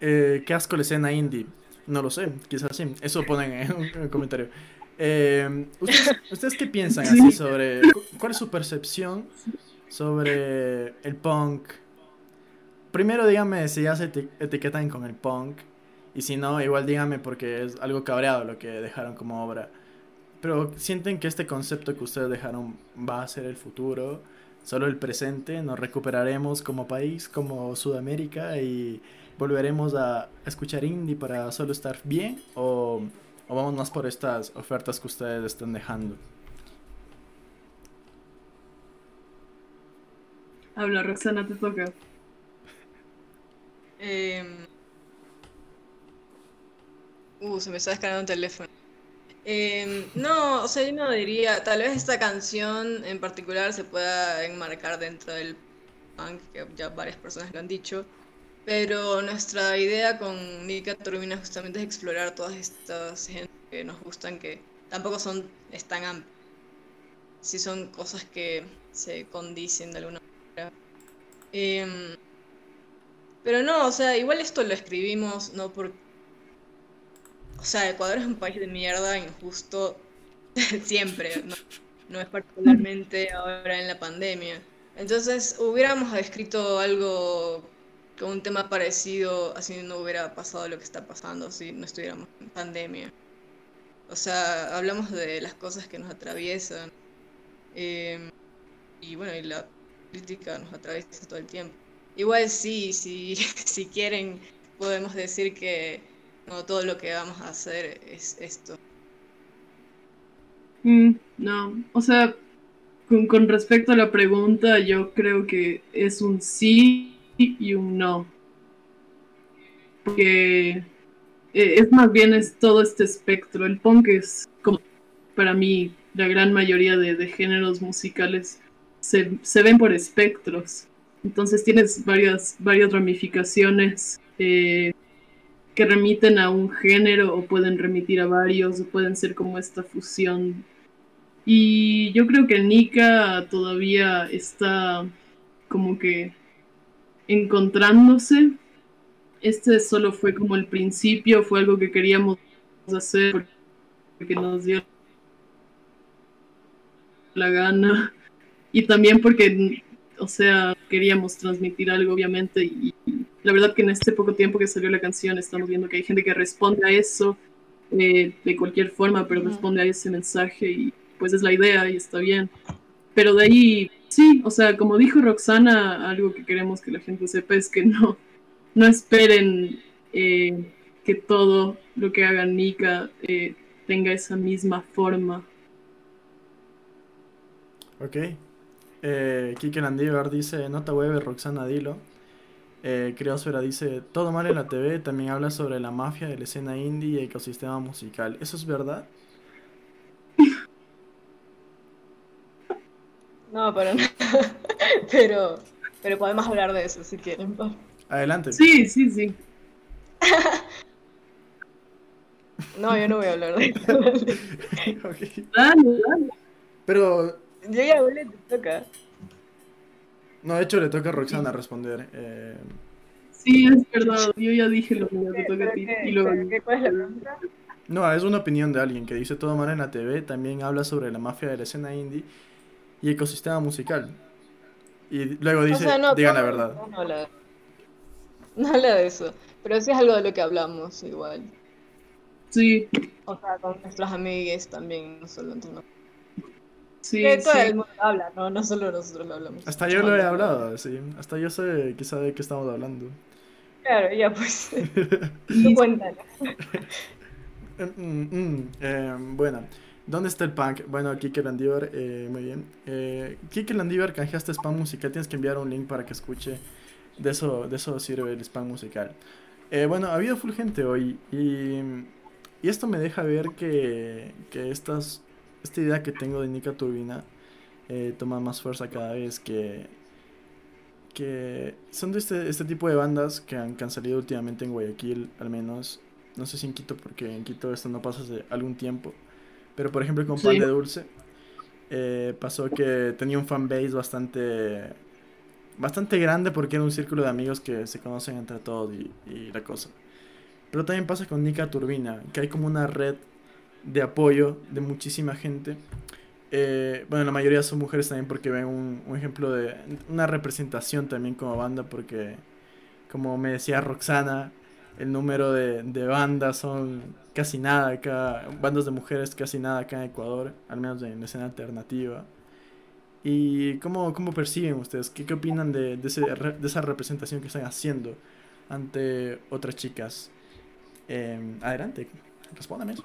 Eh, ¿Qué asco la escena indie? No lo sé, quizás sí. Eso ponen en un, en un comentario. Eh, ¿ustedes, ustedes qué piensan así sobre... cu- ¿Cuál es su percepción sobre el punk? Primero díganme si ya se eti- etiquetan con el punk. Y si no, igual díganme porque es algo cabreado lo que dejaron como obra. Pero sienten que este concepto que ustedes dejaron va a ser el futuro, solo el presente, nos recuperaremos como país, como Sudamérica y volveremos a escuchar indie para solo estar bien o, o vamos más por estas ofertas que ustedes están dejando. Habla, Roxana, te toca. Em, Uh, se me está descargando un teléfono. Em, no, o sea, yo no diría, tal vez esta canción en particular se pueda enmarcar dentro del punk, que ya varias personas lo han dicho, pero nuestra idea con Nika Turbina justamente es explorar todas estas géneros que nos gustan, que tampoco son es tan amplias. Sí son cosas que se condicen de alguna manera. Em, pero no, o sea, igual esto lo escribimos no por... O sea, Ecuador es un país de mierda, injusto, siempre, no, no es particularmente ahora en la pandemia. Entonces, hubiéramos escrito algo con un tema parecido, así no hubiera pasado lo que está pasando, si no estuviéramos en pandemia. O sea, hablamos de las cosas que nos atraviesan. eh, y bueno, y la crítica nos atraviesa todo el tiempo. Igual sí, sí, si quieren, podemos decir que no todo lo que vamos a hacer es esto. Mm, no, o sea, con, con respecto a la pregunta, yo creo que es un sí y un no. Porque eh, es más bien es todo este espectro. El punk es como para mí la gran mayoría de, de géneros musicales se, se ven por espectros. Entonces tienes varias, varias ramificaciones eh, que remiten a un género o pueden remitir a varios o pueden ser como esta fusión. Y yo creo que Nika todavía está como que encontrándose. Este solo fue como el principio, fue algo que queríamos hacer porque nos dio la gana y también porque, o sea, queríamos transmitir algo, obviamente, y la verdad que en este poco tiempo que salió la canción estamos viendo que hay gente que responde a eso eh, de cualquier forma, pero responde a ese mensaje y pues es la idea y está bien. Pero de ahí, sí, o sea, como dijo Roxana, algo que queremos que la gente sepa es que no, no esperen eh, que todo lo que haga Nika eh, tenga esa misma forma. Ok. Eh, Kike Landívar dice, nota web Roxana Dilo. Eh, Creosfera dice, todo mal en la TV, también habla sobre la mafia de la escena indie y ecosistema musical. ¿Eso es verdad? No, pero no. pero, pero podemos hablar de eso si quieren. Adelante. Sí, sí, sí. No, yo no voy a hablar de eso. Dale, dale. Pero, Yo ya hablé, te toca. No, de hecho le toca a Roxana responder. Eh, Sí, es verdad. Yo ya dije lo que te toca a ti. ¿Qué- Y luego... ¿Cuál es la pregunta? No, es una opinión de alguien que dice todo mal en la TV, también habla sobre la mafia de la escena indie y ecosistema musical. Y luego dice, O sea, no, digan la verdad. No habla, no habla de eso, pero sí es algo de lo que hablamos igual. Sí, O sea, con nuestros amigues también, no solo entre nosotros. Sí, Que todo sí. el mundo habla, no, no solo nosotros lo hablamos. Hasta yo lo he hablado, sí. Hasta yo sé quizá de qué estamos hablando. Claro, ya pues. Tú cuéntalo. Mm, mm, mm, eh, bueno, ¿dónde está el punk? Bueno, Kike Landívar, eh, muy bien. Eh, Kike Landívar, canjeaste spam musical, tienes que enviar un link para que escuche. De eso, de eso sirve el spam musical. Eh, bueno, ha habido full gente hoy y, y esto me deja ver que, que estas, esta idea que tengo de Nika Turbina eh, toma más fuerza cada vez que, que son de este, este tipo de bandas que han, que han salido últimamente en Guayaquil, al menos. No sé si en Quito, porque en Quito esto no pasa hace algún tiempo. Pero por ejemplo con Pan Sí. de Dulce, eh, pasó que tenía un fanbase bastante, bastante grande porque era un círculo de amigos que se conocen entre todos y, y la cosa. Pero también pasa con Nika Turbina, que hay como una red de apoyo de muchísima gente. Eh, bueno, la mayoría son mujeres también porque ven un, ejemplo de una representación también como banda porque, como me decía Roxana, el número de, de bandas son casi nada acá, bandas de mujeres casi nada acá en Ecuador, al menos en la escena alternativa. ¿Y cómo, cómo perciben ustedes? ¿Qué, qué opinan de, de, ese de esa representación que están haciendo ante otras chicas? Eh, adelante, respóndame eso.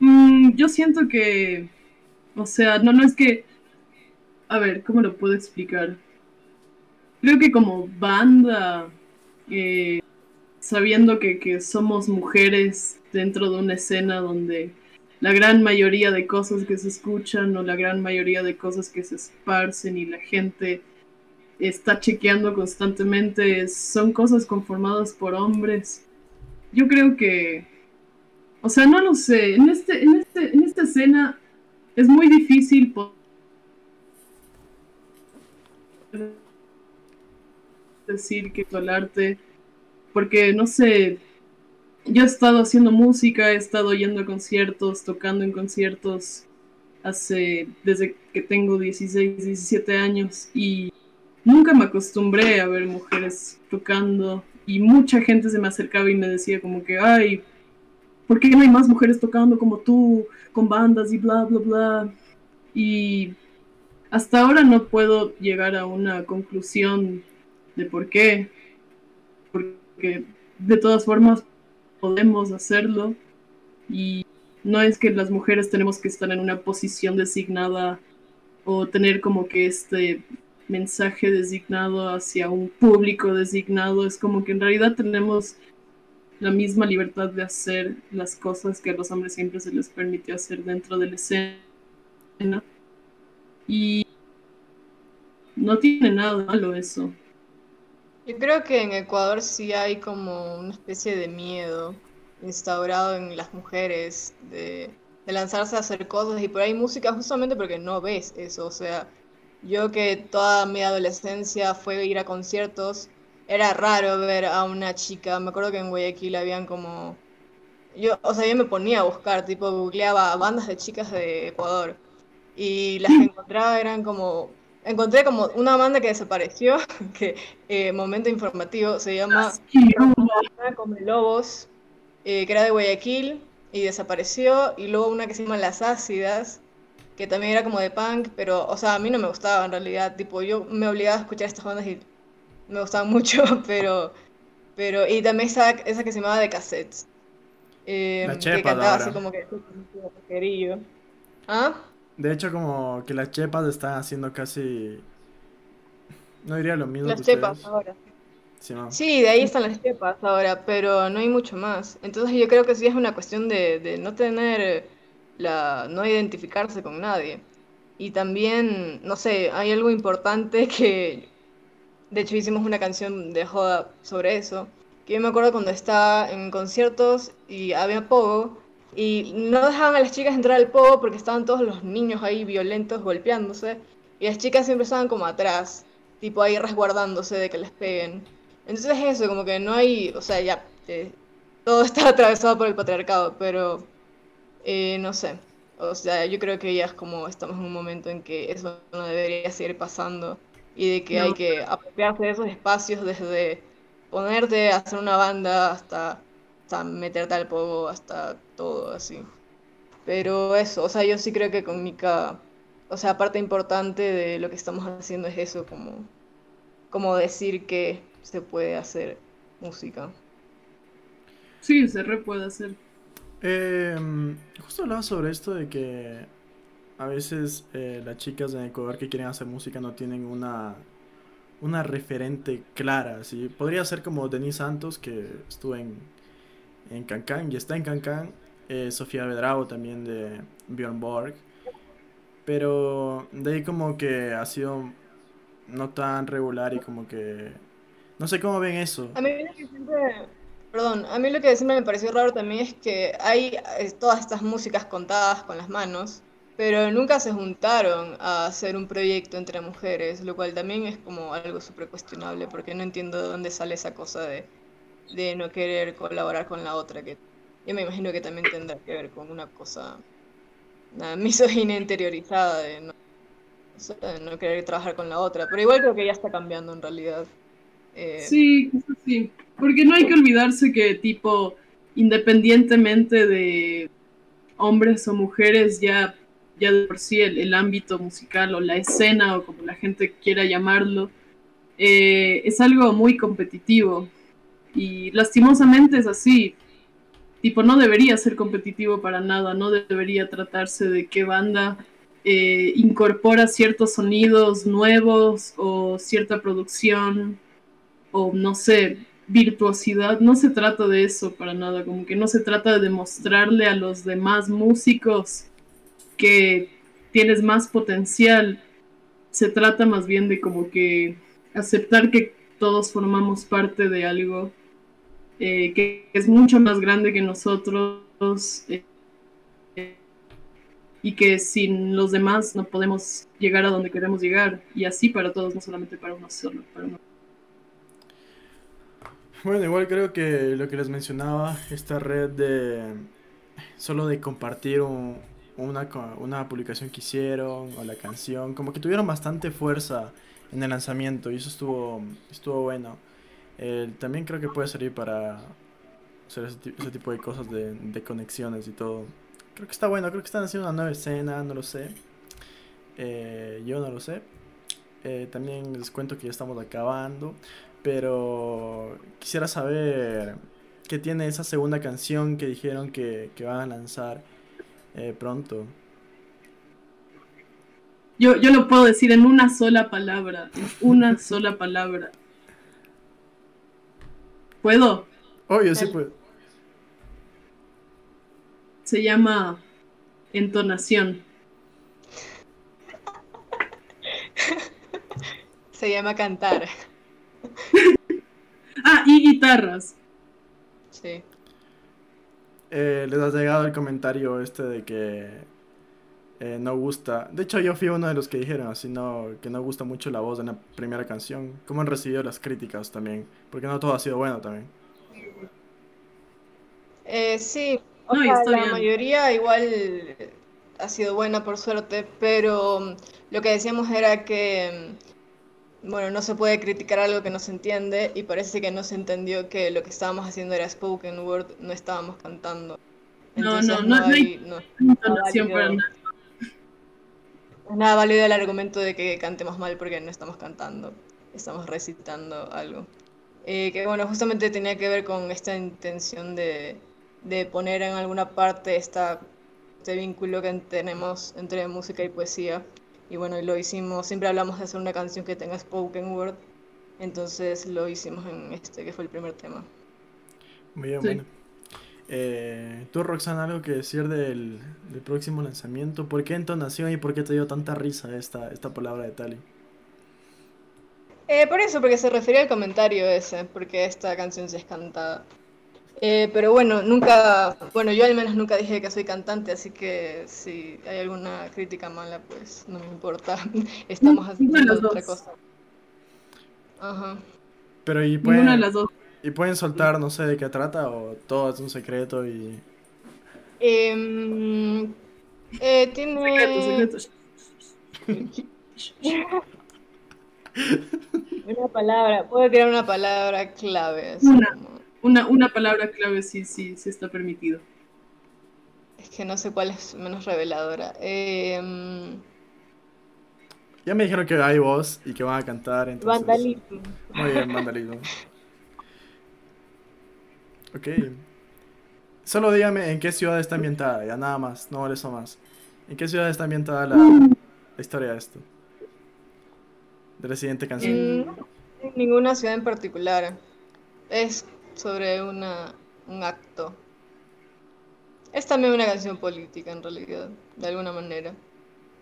Mm, yo siento que, o sea, no, no es que, a ver, ¿cómo lo puedo explicar? Creo que como banda, eh, sabiendo que, que somos mujeres dentro de una escena donde la gran mayoría de cosas que se escuchan o la gran mayoría de cosas que se esparcen y la gente está chequeando constantemente son cosas conformadas por hombres. Yo creo que o sea, no lo sé. En, este, en, este, en esta escena es muy difícil decir que el arte, porque no sé, yo he estado haciendo música, he estado yendo a conciertos, tocando en conciertos hace desde que tengo 16, 17 años y nunca me acostumbré a ver mujeres tocando y mucha gente se me acercaba y me decía como que, ay, ¿por qué no hay más mujeres tocando como tú, con bandas y bla, bla, bla? Y hasta ahora no puedo llegar a una conclusión de por qué, porque de todas formas podemos hacerlo y no es que las mujeres tenemos que estar en una posición designada o tener como que este mensaje designado hacia un público designado, es como que en realidad tenemos la misma libertad de hacer las cosas que a los hombres siempre se les permitió hacer dentro de la escena. Y no tiene nada malo eso. Yo creo que en Ecuador sí hay como una especie de miedo instaurado en las mujeres de, de lanzarse a hacer cosas y por ahí música justamente porque no ves eso. O sea, yo que toda mi adolescencia fue ir a conciertos, era raro ver a una chica. Me acuerdo que en Guayaquil habían como... Yo, o sea, yo me ponía a buscar, tipo, googleaba bandas de chicas de Ecuador. Y las que encontraba eran como... Encontré como una banda que desapareció, que eh, momento informativo, se llama una Come Lobos, eh, que era de Guayaquil y desapareció, y luego una que se llama Las Ácidas, que también era como de punk, pero, o sea, a mí no me gustaba en realidad, tipo, yo me obligaba a escuchar estas bandas y me gustaban mucho, pero, pero, y también estaba esa que se llamaba de cassettes, eh, La que chepa de cantaba ahora. así como que. ¿Ah? De hecho, como que las chepas están haciendo casi... No diría lo mismo Las que chepas ahora. Sí, ¿no? Sí, de ahí están las chepas ahora, pero no hay mucho más. Entonces yo creo que sí es una cuestión de, de no tener la, no identificarse con nadie. Y también, no sé, hay algo importante que, de hecho hicimos una canción de joda sobre eso, que yo me acuerdo cuando estaba en conciertos y había pogo, y no dejaban a las chicas entrar al pogo porque estaban todos los niños ahí violentos golpeándose. y las chicas siempre estaban como atrás, tipo ahí resguardándose de que les peguen. Entonces es eso, como que no hay, o sea, ya, eh, todo está atravesado por el patriarcado, pero eh, no sé. O sea, yo creo que ya es como estamos en un momento en que eso no debería seguir pasando y de que hay que apropiarse de esos espacios desde ponerte a hacer una banda hasta, hasta meterte al pogo, hasta todo así. Pero eso, o sea, yo sí creo que con Mika, o sea, parte importante de lo que estamos haciendo es eso, como, como decir que se puede hacer música. Sí, se re puede hacer. Em, justo hablaba sobre esto de que a veces eh, las chicas en Ecuador que quieren hacer música no tienen una, una referente clara, ¿sí? Podría ser como Denise Santos, que estuvo en, en Cancán y está en Cancán, eh, Sofía Bedrao también de Björn Borg, pero de ahí como que ha sido no tan regular y como que... No sé cómo ven eso. A mí siempre Perdón, a mí lo que siempre me pareció raro también es que hay eh, todas estas músicas contadas con las manos, pero nunca se juntaron a hacer un proyecto entre mujeres, lo cual también es como algo súper cuestionable, porque no entiendo de dónde sale esa cosa de, no querer colaborar con la otra, que yo me imagino que también tendrá que ver con una cosa, una misoginia interiorizada de no, de no querer trabajar con la otra, pero igual creo que ya está cambiando en realidad. Eh, sí, sí. Porque no hay que olvidarse que, tipo, independientemente de hombres o mujeres, ya, ya de por sí el, ámbito musical o la escena o como la gente quiera llamarlo, eh, es algo muy competitivo. Y lastimosamente es así. Tipo, no debería ser competitivo para nada, no debería tratarse de qué banda eh, incorpora ciertos sonidos nuevos o cierta producción o no sé, virtuosidad, no se trata de eso para nada, como que no se trata de demostrarle a los demás músicos que tienes más potencial, se trata más bien de como que aceptar que todos formamos parte de algo eh, que es mucho más grande que nosotros eh, y que sin los demás no podemos llegar a donde queremos llegar y así para todos, no solamente para uno solo. Bueno, igual creo que lo que les mencionaba, esta red de solo de compartir una, una publicación que hicieron o la canción, como que tuvieron bastante fuerza en el lanzamiento y eso estuvo, estuvo bueno. también creo que puede servir para hacer ese, tipo de cosas de, conexiones y todo. Creo que está bueno, creo que están haciendo una nueva escena, no lo sé. Eh, yo no lo sé. Eh, también les cuento que ya estamos acabando. Pero quisiera saber qué tiene esa segunda canción que dijeron que, van a lanzar eh, pronto. Yo, yo lo puedo decir en una sola palabra. una sola palabra. ¿Puedo? Obvio, sí puedo. Se llama entonación. Se llama cantar. ah, y guitarras. Sí. Eh, les ha llegado el comentario este de que eh, no gusta. De hecho, yo fui uno de los que dijeron así no, que no gusta mucho la voz de la primera canción. ¿Cómo han recibido las críticas también? Porque no todo ha sido bueno también. Eh, sí, la mayoría igual ha sido buena por suerte, pero lo que decíamos era que bueno, no se puede criticar algo que no se entiende y parece que no se entendió que lo que estábamos haciendo era spoken word, no estábamos cantando. no, no, no, hay, no, nada nada válido el argumento de que cantemos mal porque no estamos cantando, estamos recitando algo. Eh, que bueno, justamente tenía que ver con esta intención de, de poner en alguna parte esta, este vínculo que tenemos entre música y poesía y bueno, lo hicimos, siempre hablamos de hacer una canción que tenga spoken word, entonces lo hicimos en este, que fue el primer tema. Muy bien, bueno. Eh, ¿Tú, Roxana, algo que decir del, próximo lanzamiento? ¿Por qué entonación y por qué te dio tanta risa esta, esta palabra de Tali? Eh, por eso, porque se refería al comentario ese, porque esta canción se es cantada. Eh, pero bueno, nunca, bueno, yo al menos nunca dije que soy cantante, así que si hay alguna crítica mala, pues no me importa. Estamos haciendo las otra dos. cosa. Ajá. Pero y Ninguna de pueden, las dos. y pueden soltar, no sé de qué trata, o todo es un secreto y... Em, eh, tiene... Secretos, secretos. Una palabra, puedo crear una palabra clave. así Una. como- Una, una palabra clave sí, sí, sí está permitido. es que no sé cuál es menos reveladora. Em, Ya me dijeron que hay voz y que van a cantar, entonces... vandalismo. Muy bien, vandalismo. Ok. Solo dígame en qué ciudad está ambientada, ya nada más, no eso más. ¿En qué ciudad está ambientada la, la historia de esto? De la siguiente canción. No en ninguna ciudad en particular. Es sobre una, un acto. Es también una canción política, en realidad, de alguna manera.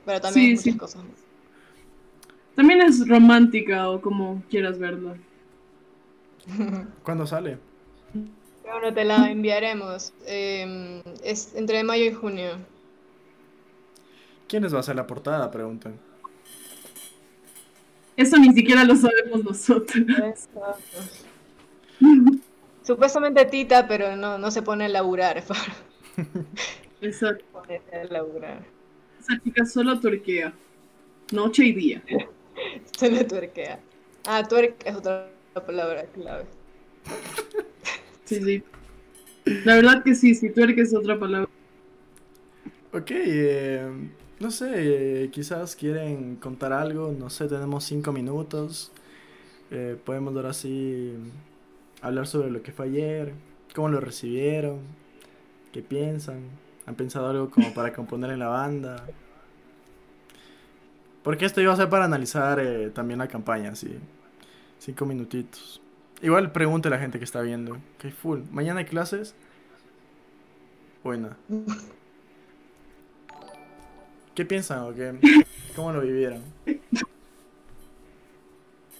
Pero también Sí, hay muchas sí. cosas más. También es romántica o como quieras verla. ¿Cuándo sale? Bueno, te la enviaremos. Em, es entre mayo y junio. ¿Quiénes va a hacer la portada? Preguntan. Eso ni siquiera lo sabemos nosotros. Supuestamente Tita, pero no, no se pone a laburar para Esa, ponerse a laburar. esa chica solo tuerquea. Noche y día. Se le tuerquea. Ah, tuerca es otra palabra clave. Sí, sí. La verdad que sí, si tuerca es otra palabra. Ok, eh, no sé, eh, quizás quieren contar algo, no sé, tenemos cinco minutos. Eh, podemos ahora sí hablar sobre lo que fue ayer, cómo lo recibieron, qué piensan, han pensado algo como para componer en la banda. Porque esto iba a ser para analizar eh, también la campaña, sí. Cinco minutitos. Igual pregunte a la gente que está viendo. Que full. ¿Mañana hay clases? Buena. ¿Qué piensan o qué? ¿Cómo lo vivieron?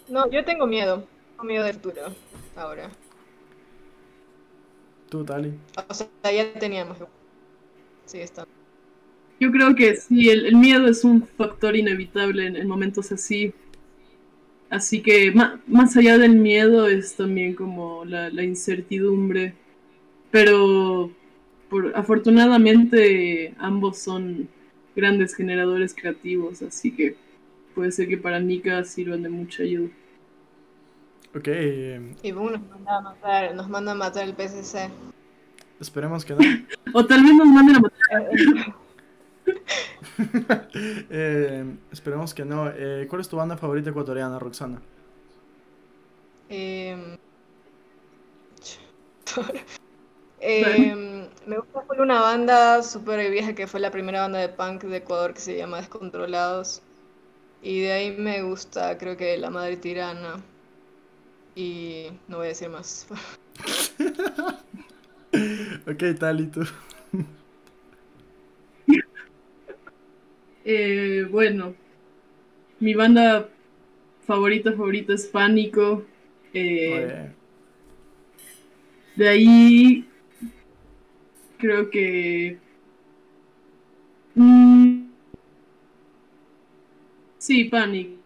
No, yo tengo miedo. Tengo miedo de Arturo. Ahora. ¿Tú, Tali? O sea, ya teníamos. Sí, está. Yo creo que sí, el, el miedo es un factor inevitable en, en momentos así. Así que ma- más allá del miedo es también como la, la incertidumbre. Pero por, afortunadamente ambos son grandes generadores creativos, así que puede ser que para Nika sirvan de mucha ayuda. Ok, eh, Y Boom nos manda a matar, nos manda a matar el PCC. esperemos que no. O tal vez nos manden a matar. Eh, Eh, esperemos que no. Eh, ¿cuál es tu banda favorita ecuatoriana, Roxana? Em, em, me gusta full una banda súper vieja que fue la primera banda de punk de Ecuador que se llama Descontrolados. Y de ahí me gusta, creo que La Madre Tirana. Y no voy a decir más. Ok, Tali, tú. Eh, bueno, mi banda favorita favorita es Pánico. Eh, De ahí creo que mm, sí, Pánico.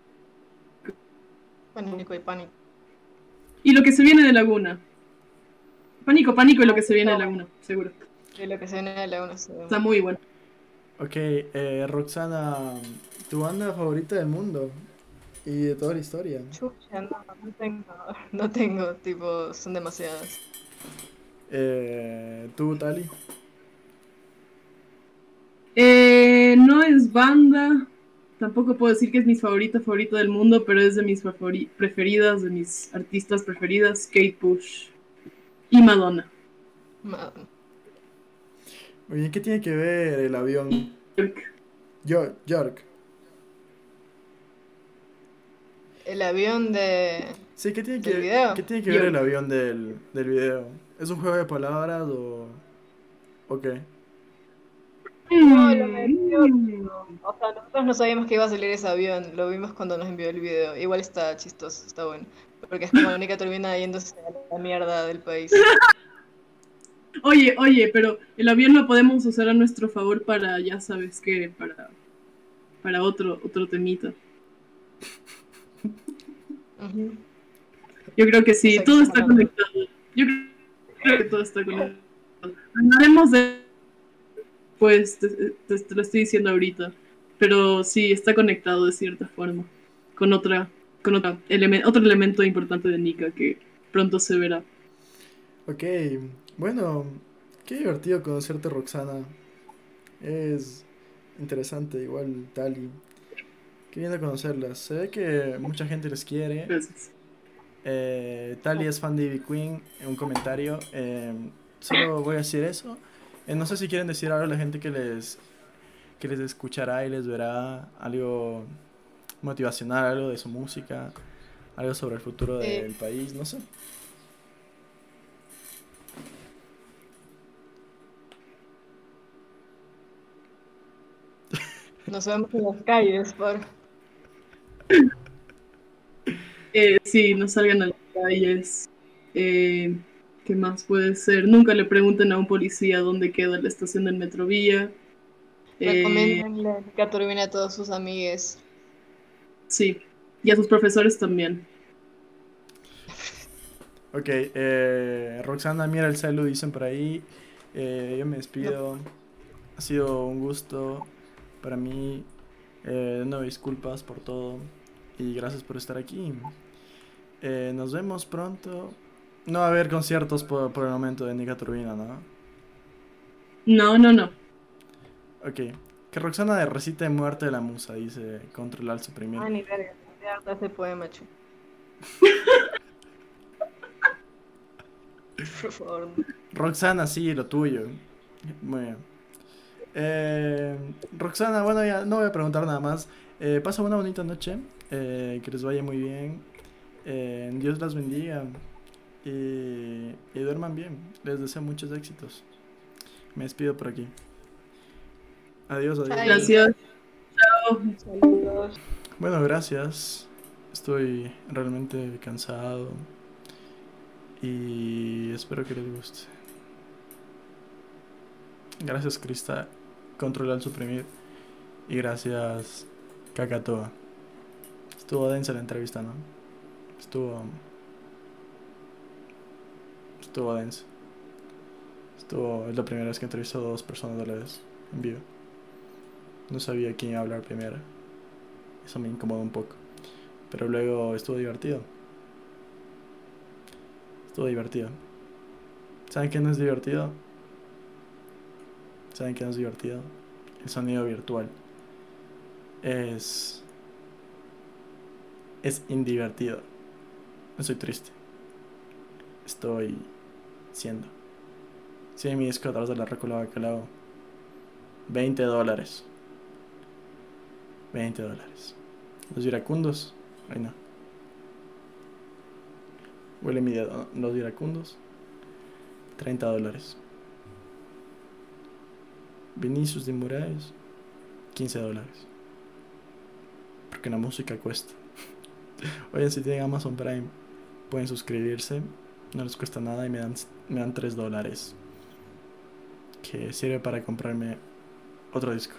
Pánico y pánico. Y lo que se viene de Laguna. Pánico, pánico y lo que se viene de Laguna, seguro. De lo que se viene de la una se- Está muy bueno. Ok, eh, Roxana, tu banda favorita del mundo y de toda la historia. Chucha, no, no tengo, no tengo, tipo, son demasiadas. Eh, tú, Tali. Eh, no es banda. Tampoco puedo decir que es mi favorita favorita del mundo, pero es de mis favori- preferidas, de mis artistas preferidas, Kate Bush y Madonna. Ma- Oye, ¿qué tiene que ver el avión? Yo, York. El avión de... Sí, ¿qué tiene que, ¿Del video? ¿qué tiene que ver el avión del, del video? ¿Es un juego de palabras o, o qué? No, lo metió. O sea, nosotros no sabíamos que iba a salir ese avión, lo vimos cuando nos envió el video. Igual está chistoso, está bueno. Porque es como Mónica termina yéndose a la mierda del país. Oye, oye, pero el avión lo podemos usar a nuestro favor para, ya sabes qué, para, para otro, otro temita. Yo creo que sí, todo está conectado. Yo creo que todo está conectado. Hablaremos de... Pues te, te- te lo estoy diciendo ahorita. Pero sí, está conectado de cierta forma. Con otra, con otra otro elemento importante de Nika que pronto se verá. Ok, bueno, qué divertido conocerte, Roxana. Es interesante, igual Tali. Qué lindo conocerlas. Se ve que mucha gente les quiere. Gracias. Eh, Tali es fan de Ivy Queen. En un comentario. eh, solo voy a decir eso. Eh, no sé si quieren decir algo a la gente que les, que les escuchará y les verá algo motivacional, algo de su música, algo sobre el futuro Eh. del país, no sé. Nos vemos en las calles, por. Eh, sí, no salgan a las calles. Eh, ¿qué más puede ser? Nunca le pregunten a un policía dónde queda la estación del Metrovía. Eh, Recomiéndenle que turbina a todos sus amigues. sí, y a sus profesores también. Ok, eh, Roxana, mira el celu, dicen por ahí. Eh, yo me despido. Ha sido un gusto para mí. Eh, nuevo, disculpas por todo. Y gracias por estar aquí. Eh, nos vemos pronto. No va a haber conciertos por, por el momento de Nika Turbina, ¿no? No, no, no. Ok. Que Roxana de recite Muerte de la Musa, dice controlar suprimir. Ah, ni verga. Harta ese poema, chu. Por favor. no. Roxana, sí, lo tuyo. Muy bien. Eh, Roxana, bueno, ya no voy a preguntar nada más. Eh, pasa una bonita noche. eh, que les vaya muy bien. eh, Dios las bendiga. Y, y duerman bien. Les deseo muchos éxitos. Me despido por aquí. Adiós, adiós. Gracias. Saludos. Bueno, gracias. Estoy realmente cansado. Y espero que les guste. Gracias, Crista. Control al suprimir. Y gracias, Kakatoa. Estuvo densa la entrevista, ¿no? Estuvo. Estuvo densa. Estuvo. Es la primera vez que entrevisto a dos personas a la vez en vivo. No sabía quién hablar primero. Eso me incomodó un poco. Pero luego estuvo divertido. Estuvo divertido. ¿Saben qué no es divertido? ¿Saben qué no es divertido? El sonido virtual. Es. Es indivertido. No estoy triste. Estoy siendo. Sí, mi disco atrás de la récula bacalao. 20 dólares. 20 dólares. Los iracundos. Ay no. Huele mi dedo. Los iracundos. 30 dólares. Vinicius de Moraes. 15 dólares. Porque la música cuesta. Oye, si tienen Amazon Prime, pueden suscribirse. No les cuesta nada y me dan, me dan 3 dólares. Que sirve para comprarme otro disco.